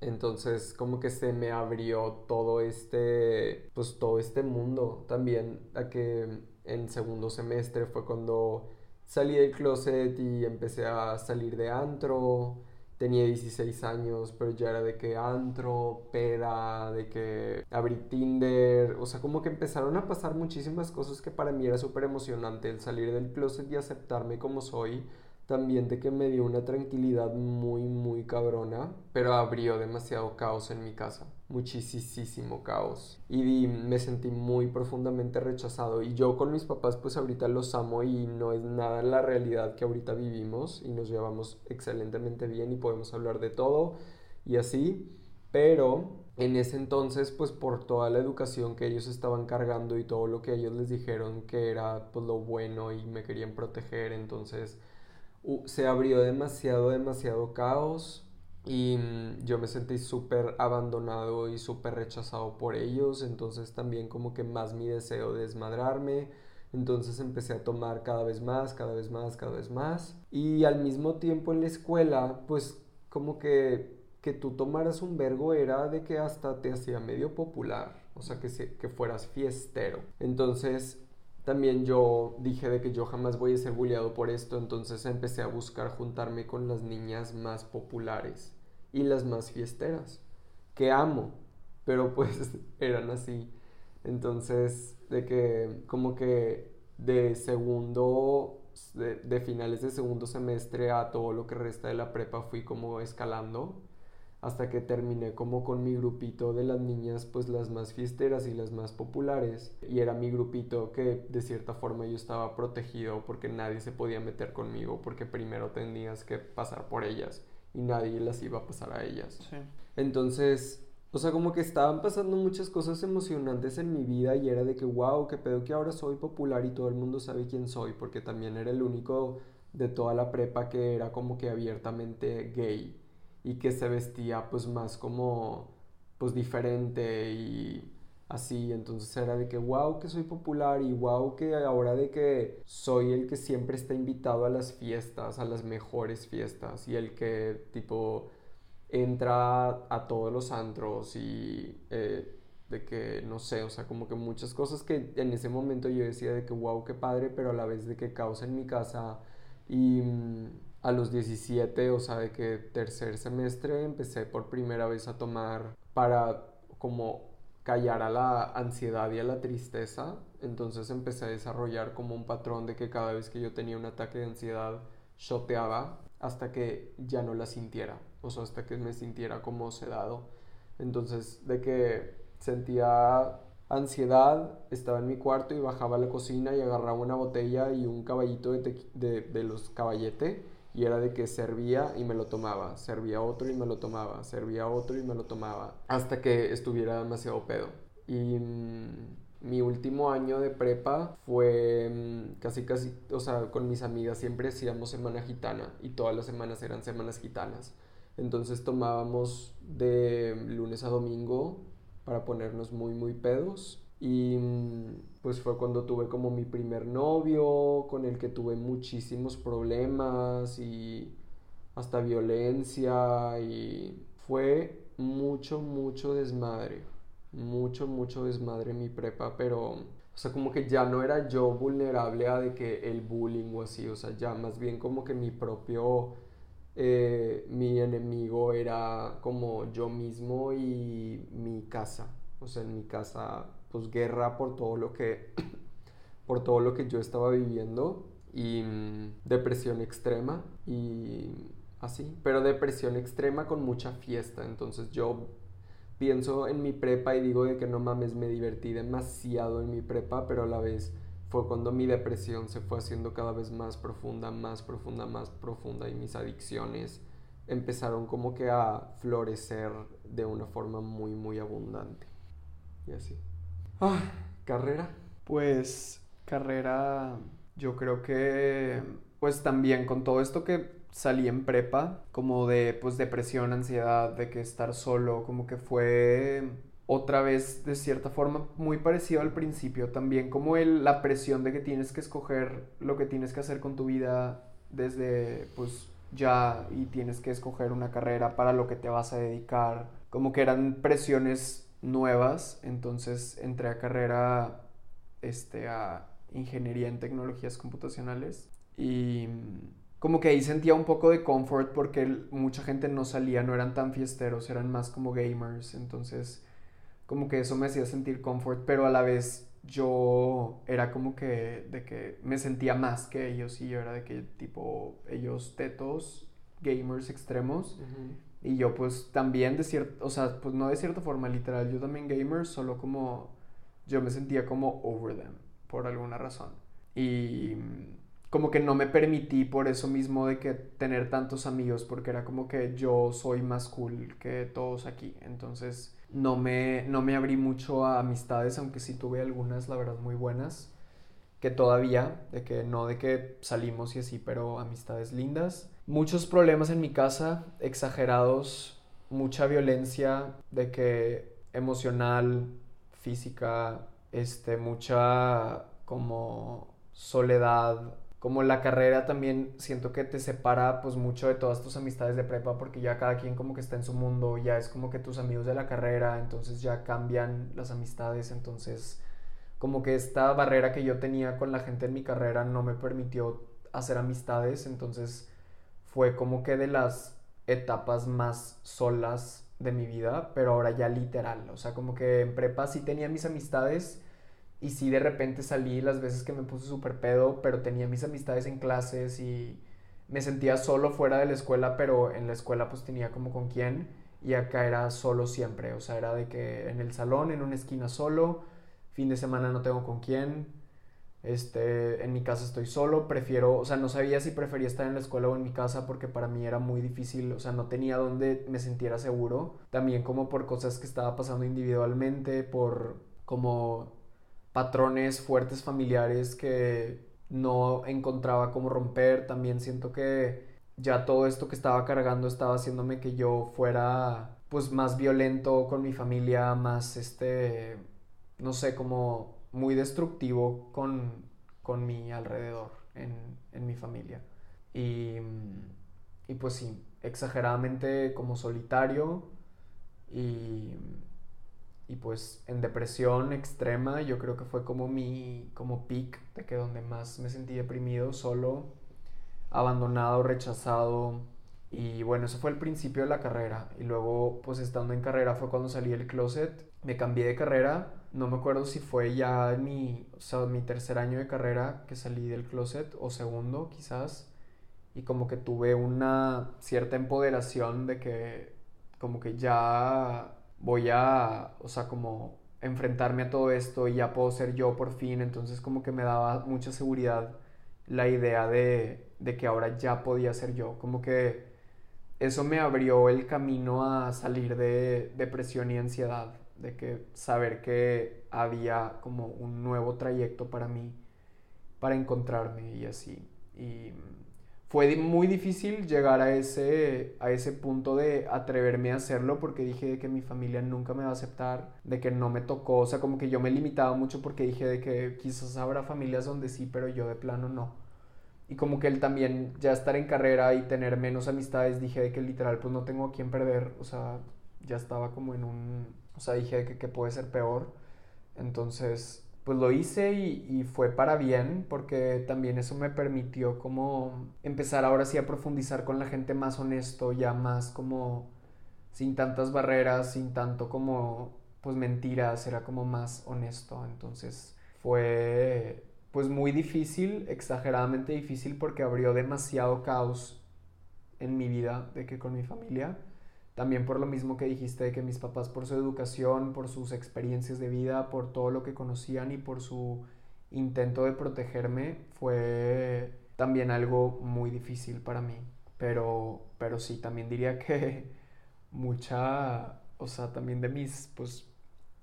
B: entonces como que se me abrió todo este, pues todo este mundo también, a que en segundo semestre fue cuando salí del closet y empecé a salir de antro. Tenía 16 años, pero ya era de que antro, peda, de que abrí Tinder. O sea, como que empezaron a pasar muchísimas cosas que para mí era súper emocionante el salir del closet y aceptarme como soy también de que me dio una tranquilidad muy, muy cabrona, pero abrió demasiado caos en mi casa, muchísimo caos. Y me sentí muy profundamente rechazado. Y yo con mis papás pues ahorita los amo y no es nada la realidad que ahorita vivimos y nos llevamos excelentemente bien y podemos hablar de todo y así, pero en ese entonces, pues por toda la educación que ellos estaban cargando y todo lo que ellos les dijeron que era pues lo bueno y me querían proteger, entonces se abrió demasiado, demasiado caos y mm, yo me sentí súper abandonado y súper rechazado por ellos, entonces también como que más mi deseo de desmadrarme, entonces empecé a tomar cada vez más, cada vez más, cada vez más y al mismo tiempo en la escuela pues como que que tú tomaras un vergo era de que hasta te hacía medio popular, o sea que, que fueras fiestero. Entonces también yo dije de que yo jamás voy a ser bulleado por esto, entonces empecé a buscar juntarme con las niñas más populares y las más fiesteras, que amo, pero pues eran así. Entonces, de que como que de segundo, de, de finales de segundo semestre a todo lo que resta de la prepa fui como escalando hasta que terminé como con mi grupito de las niñas, pues las más fiesteras y las más populares. Y era mi grupito que de cierta forma yo estaba protegido porque nadie se podía meter conmigo porque primero tenías que pasar por ellas y nadie las iba a pasar a ellas. Entonces, o sea, como que estaban pasando muchas cosas emocionantes en mi vida y era de que, wow, qué pedo que ahora soy popular y todo el mundo sabe quién soy, porque también era el único de toda la prepa que era como que abiertamente gay y que se vestía pues más como pues diferente y así, entonces era de que wow que soy popular y wow que ahora de que soy el que siempre está invitado a las fiestas, a las mejores fiestas y el que tipo entra a todos los antros y eh, de que no sé, o sea, como que muchas cosas que en ese momento yo decía de que wow, qué padre, pero a la vez de que causa en mi casa y mm, a los 17, o sea, de que tercer semestre empecé por primera vez a tomar para como callar a la ansiedad y a la tristeza. Entonces empecé a desarrollar como un patrón de que cada vez que yo tenía un ataque de ansiedad, shoteaba hasta que ya no la sintiera, o sea, hasta que me sintiera como sedado. Entonces, de que sentía ansiedad, estaba en mi cuarto y bajaba a la cocina y agarraba una botella y un caballito de, de, de los caballete y era de que servía y me lo tomaba, servía otro y me lo tomaba, servía otro y me lo tomaba, hasta que estuviera demasiado pedo. Y mm, mi último año de prepa fue mm, casi casi, o sea, con mis amigas siempre hacíamos semana gitana y todas las semanas eran semanas gitanas. Entonces tomábamos de lunes a domingo para ponernos muy muy pedos y mm, pues fue cuando tuve como mi primer novio, con el que tuve muchísimos problemas y hasta violencia y fue mucho, mucho desmadre, mucho, mucho desmadre mi prepa, pero, o sea, como que ya no era yo vulnerable a de que el bullying o así, o sea, ya más bien como que mi propio, eh, mi enemigo era como yo mismo y mi casa, o sea, en mi casa pues guerra por todo lo que por todo lo que yo estaba viviendo y mm, depresión extrema y así, pero depresión extrema con mucha fiesta, entonces yo pienso en mi prepa y digo de que no mames, me divertí demasiado en mi prepa, pero a la vez fue cuando mi depresión se fue haciendo cada vez más profunda, más profunda, más profunda y mis adicciones empezaron como que a florecer de una forma muy, muy abundante. Y así. Ah, carrera.
A: Pues carrera, yo creo que pues también con todo esto que salí en prepa, como de pues depresión, ansiedad, de que estar solo, como que fue otra vez de cierta forma muy parecido al principio, también como el, la presión de que tienes que escoger lo que tienes que hacer con tu vida desde pues ya y tienes que escoger una carrera para lo que te vas a dedicar, como que eran presiones nuevas, entonces entré a carrera este, a ingeniería en tecnologías computacionales y mm, como que ahí sentía un poco de comfort porque mucha gente no salía, no eran tan fiesteros, eran más como gamers, entonces como que eso me hacía sentir comfort, pero a la vez yo era como que de que me sentía más que ellos y yo era de que tipo ellos tetos, gamers extremos. Y yo pues también de cierta, o sea, pues no de cierta forma literal, yo también gamer, solo como yo me sentía como over them, por alguna razón. Y como que no me permití por eso mismo de que tener tantos amigos, porque era como que yo soy más cool que todos aquí. Entonces no me, no me abrí mucho a amistades, aunque sí tuve algunas, la verdad, muy buenas, que todavía, de que no de que salimos y así, pero amistades lindas muchos problemas en mi casa, exagerados, mucha violencia de que emocional, física, este, mucha como soledad, como la carrera también siento que te separa pues mucho de todas tus amistades de prepa porque ya cada quien como que está en su mundo, ya es como que tus amigos de la carrera, entonces ya cambian las amistades, entonces como que esta barrera que yo tenía con la gente en mi carrera no me permitió hacer amistades, entonces fue como que de las etapas más solas de mi vida, pero ahora ya literal, o sea, como que en prepa sí tenía mis amistades y sí de repente salí las veces que me puse súper pedo, pero tenía mis amistades en clases y me sentía solo fuera de la escuela, pero en la escuela pues tenía como con quién y acá era solo siempre, o sea, era de que en el salón, en una esquina solo, fin de semana no tengo con quién, este, en mi casa estoy solo, prefiero, o sea, no sabía si prefería estar en la escuela o en mi casa porque para mí era muy difícil, o sea, no tenía donde me sintiera seguro, también como por cosas que estaba pasando individualmente, por como patrones fuertes familiares que no encontraba cómo romper, también siento que ya todo esto que estaba cargando estaba haciéndome que yo fuera pues más violento con mi familia, más este, no sé, como muy destructivo con, con mi alrededor, en, en mi familia. Y, y, pues sí, exageradamente como solitario y, y, pues en depresión extrema, yo creo que fue como mi como peak de que donde más me sentí deprimido, solo, abandonado, rechazado. Y bueno, eso fue el principio de la carrera. Y luego, pues estando en carrera fue cuando salí del closet. Me cambié de carrera no me acuerdo si fue ya mi, o sea, mi tercer año de carrera que salí del closet o segundo quizás y como que tuve una cierta empoderación de que como que ya voy a, o sea, como enfrentarme a todo esto y ya puedo ser yo por fin, entonces como que me daba mucha seguridad la idea de, de que ahora ya podía ser yo, como que eso me abrió el camino a salir de depresión y ansiedad, de que saber que había como un nuevo trayecto para mí, para encontrarme y así. Y fue muy difícil llegar a ese, a ese punto de atreverme a hacerlo porque dije que mi familia nunca me va a aceptar, de que no me tocó, o sea, como que yo me limitaba mucho porque dije de que quizás habrá familias donde sí, pero yo de plano no. Y como que él también ya estar en carrera y tener menos amistades, dije de que literal pues no tengo a quién perder, o sea, ya estaba como en un, o sea, dije que, puede ser peor. Entonces pues lo hice y, fue para bien porque también eso me permitió como empezar ahora sí a profundizar con la gente más honesto, ya más como sin tantas barreras, sin tanto como pues mentiras, era como más honesto. Entonces fue pues muy difícil, exageradamente difícil porque abrió demasiado caos en mi vida de que con mi familia también por lo mismo que dijiste de que mis papás por su educación, por sus experiencias de vida, por todo lo que conocían y por su intento de protegerme, fue también algo muy difícil para mí. Pero, pero sí, también diría que mucha, o sea, también de mis, pues,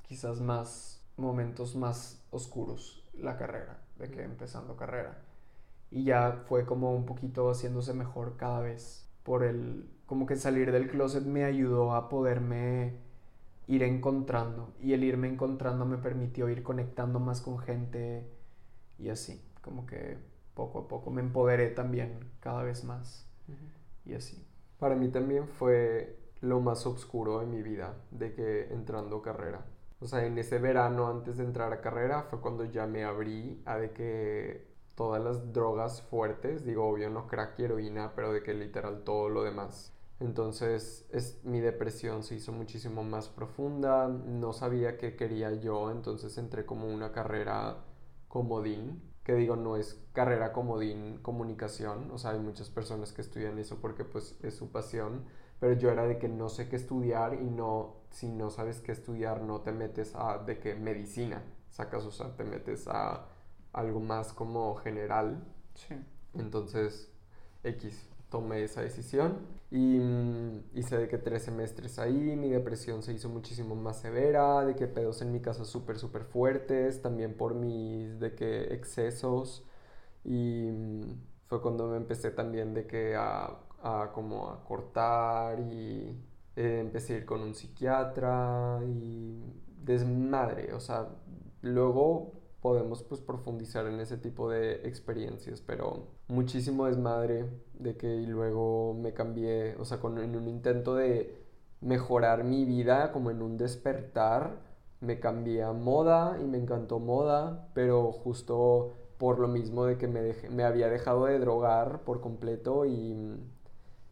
A: quizás más momentos más oscuros la carrera, de que empezando carrera. Y ya fue como un poquito haciéndose mejor cada vez por el, como que salir del closet me ayudó a poderme ir encontrando y el irme encontrando me permitió ir conectando más con gente y así, como que poco a poco me empoderé también cada vez más y así.
B: Para mí también fue lo más oscuro de mi vida de que entrando carrera. O sea, en ese verano antes de entrar a carrera fue cuando ya me abrí a de que todas las drogas fuertes, digo, obvio no crack y heroína, pero de que literal todo lo demás entonces es, mi depresión se hizo muchísimo más profunda, no sabía qué quería yo, entonces entré como una carrera comodín, que digo, no es carrera comodín comunicación, o sea, hay muchas personas que estudian eso porque pues es su pasión, pero yo era de que no sé qué estudiar y no, si no sabes qué estudiar, no te metes a de que medicina, sacas, o sea, te metes a algo más como general. Sí. Entonces, X, tomé esa decisión y mm, hice de que tres semestres ahí, mi depresión se hizo muchísimo más severa, de que pedos en mi casa súper, súper fuertes, también por mis de que excesos y mm, fue cuando me empecé también de que a, a como a cortar y eh, empecé a ir con un psiquiatra y desmadre, o sea, luego podemos pues profundizar en ese tipo de experiencias, pero muchísimo desmadre de que luego me cambié, o sea, con, en un intento de mejorar mi vida, como en un despertar, me cambié a moda y me encantó moda, pero justo por lo mismo de que me, me había dejado de drogar por completo y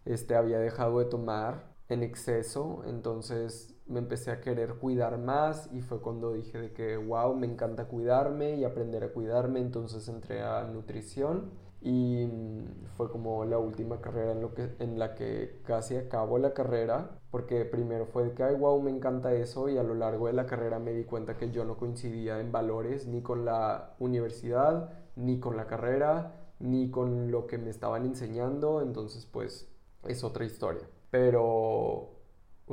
B: este, había dejado de tomar en exceso, entonces me empecé a querer cuidar más y fue cuando dije de que, wow, me encanta cuidarme y aprender a cuidarme, entonces entré a nutrición y mm, fue como la última carrera en, lo que, en la que casi acabo la carrera, porque primero fue que, ay, wow, me encanta eso y a lo largo de la carrera me di cuenta que yo no coincidía en valores ni con la universidad, ni con la carrera, ni con lo que me estaban enseñando, entonces pues es otra historia. Pero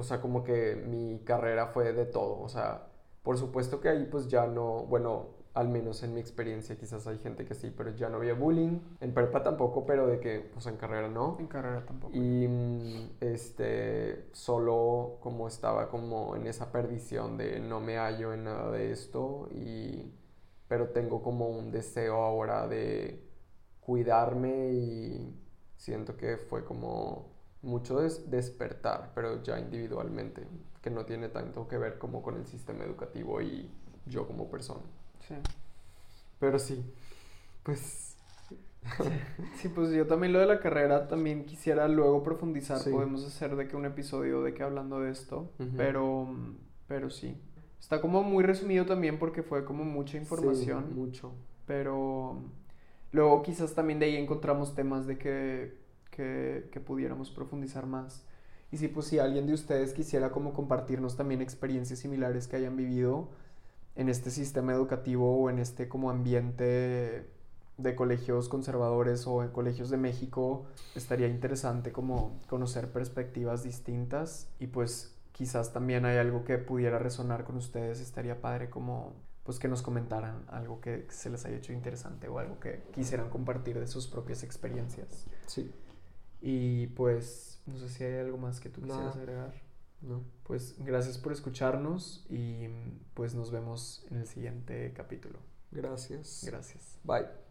B: o sea, como que mi carrera fue de todo, o sea, por supuesto que ahí pues ya no, bueno, al menos en mi experiencia quizás hay gente que sí, pero ya no había bullying, en prepa tampoco, pero de que pues en carrera no.
A: En carrera tampoco.
B: Y mm, este, solo como estaba como en esa perdición de no me hallo en nada de esto y pero tengo como un deseo ahora de cuidarme y siento que fue como mucho es despertar, pero ya individualmente, que no tiene tanto que ver como con el sistema educativo y yo como persona. Sí. Pero sí, pues...
A: Sí, pues yo también lo de la carrera también quisiera luego profundizar. Podemos hacer de que un episodio de que hablando de esto, pero, pero sí. Está como muy resumido también porque fue como mucha información.
B: mucho.
A: Pero luego quizás también de ahí encontramos temas de que que, pudiéramos profundizar más. Y si pues si alguien de ustedes quisiera como compartirnos también experiencias similares que hayan vivido, en este sistema educativo o en este como ambiente de colegios conservadores o en colegios de México, estaría interesante como conocer perspectivas distintas y pues quizás también hay algo que pudiera resonar con ustedes, estaría padre como pues que nos comentaran algo que se les haya hecho interesante o algo que quisieran compartir de sus propias experiencias.
B: Sí.
A: Y pues no sé si hay algo más que tú quisieras agregar.
B: No.
A: Pues gracias por escucharnos y pues nos vemos en el siguiente capítulo.
B: Gracias.
A: Gracias.
B: Bye.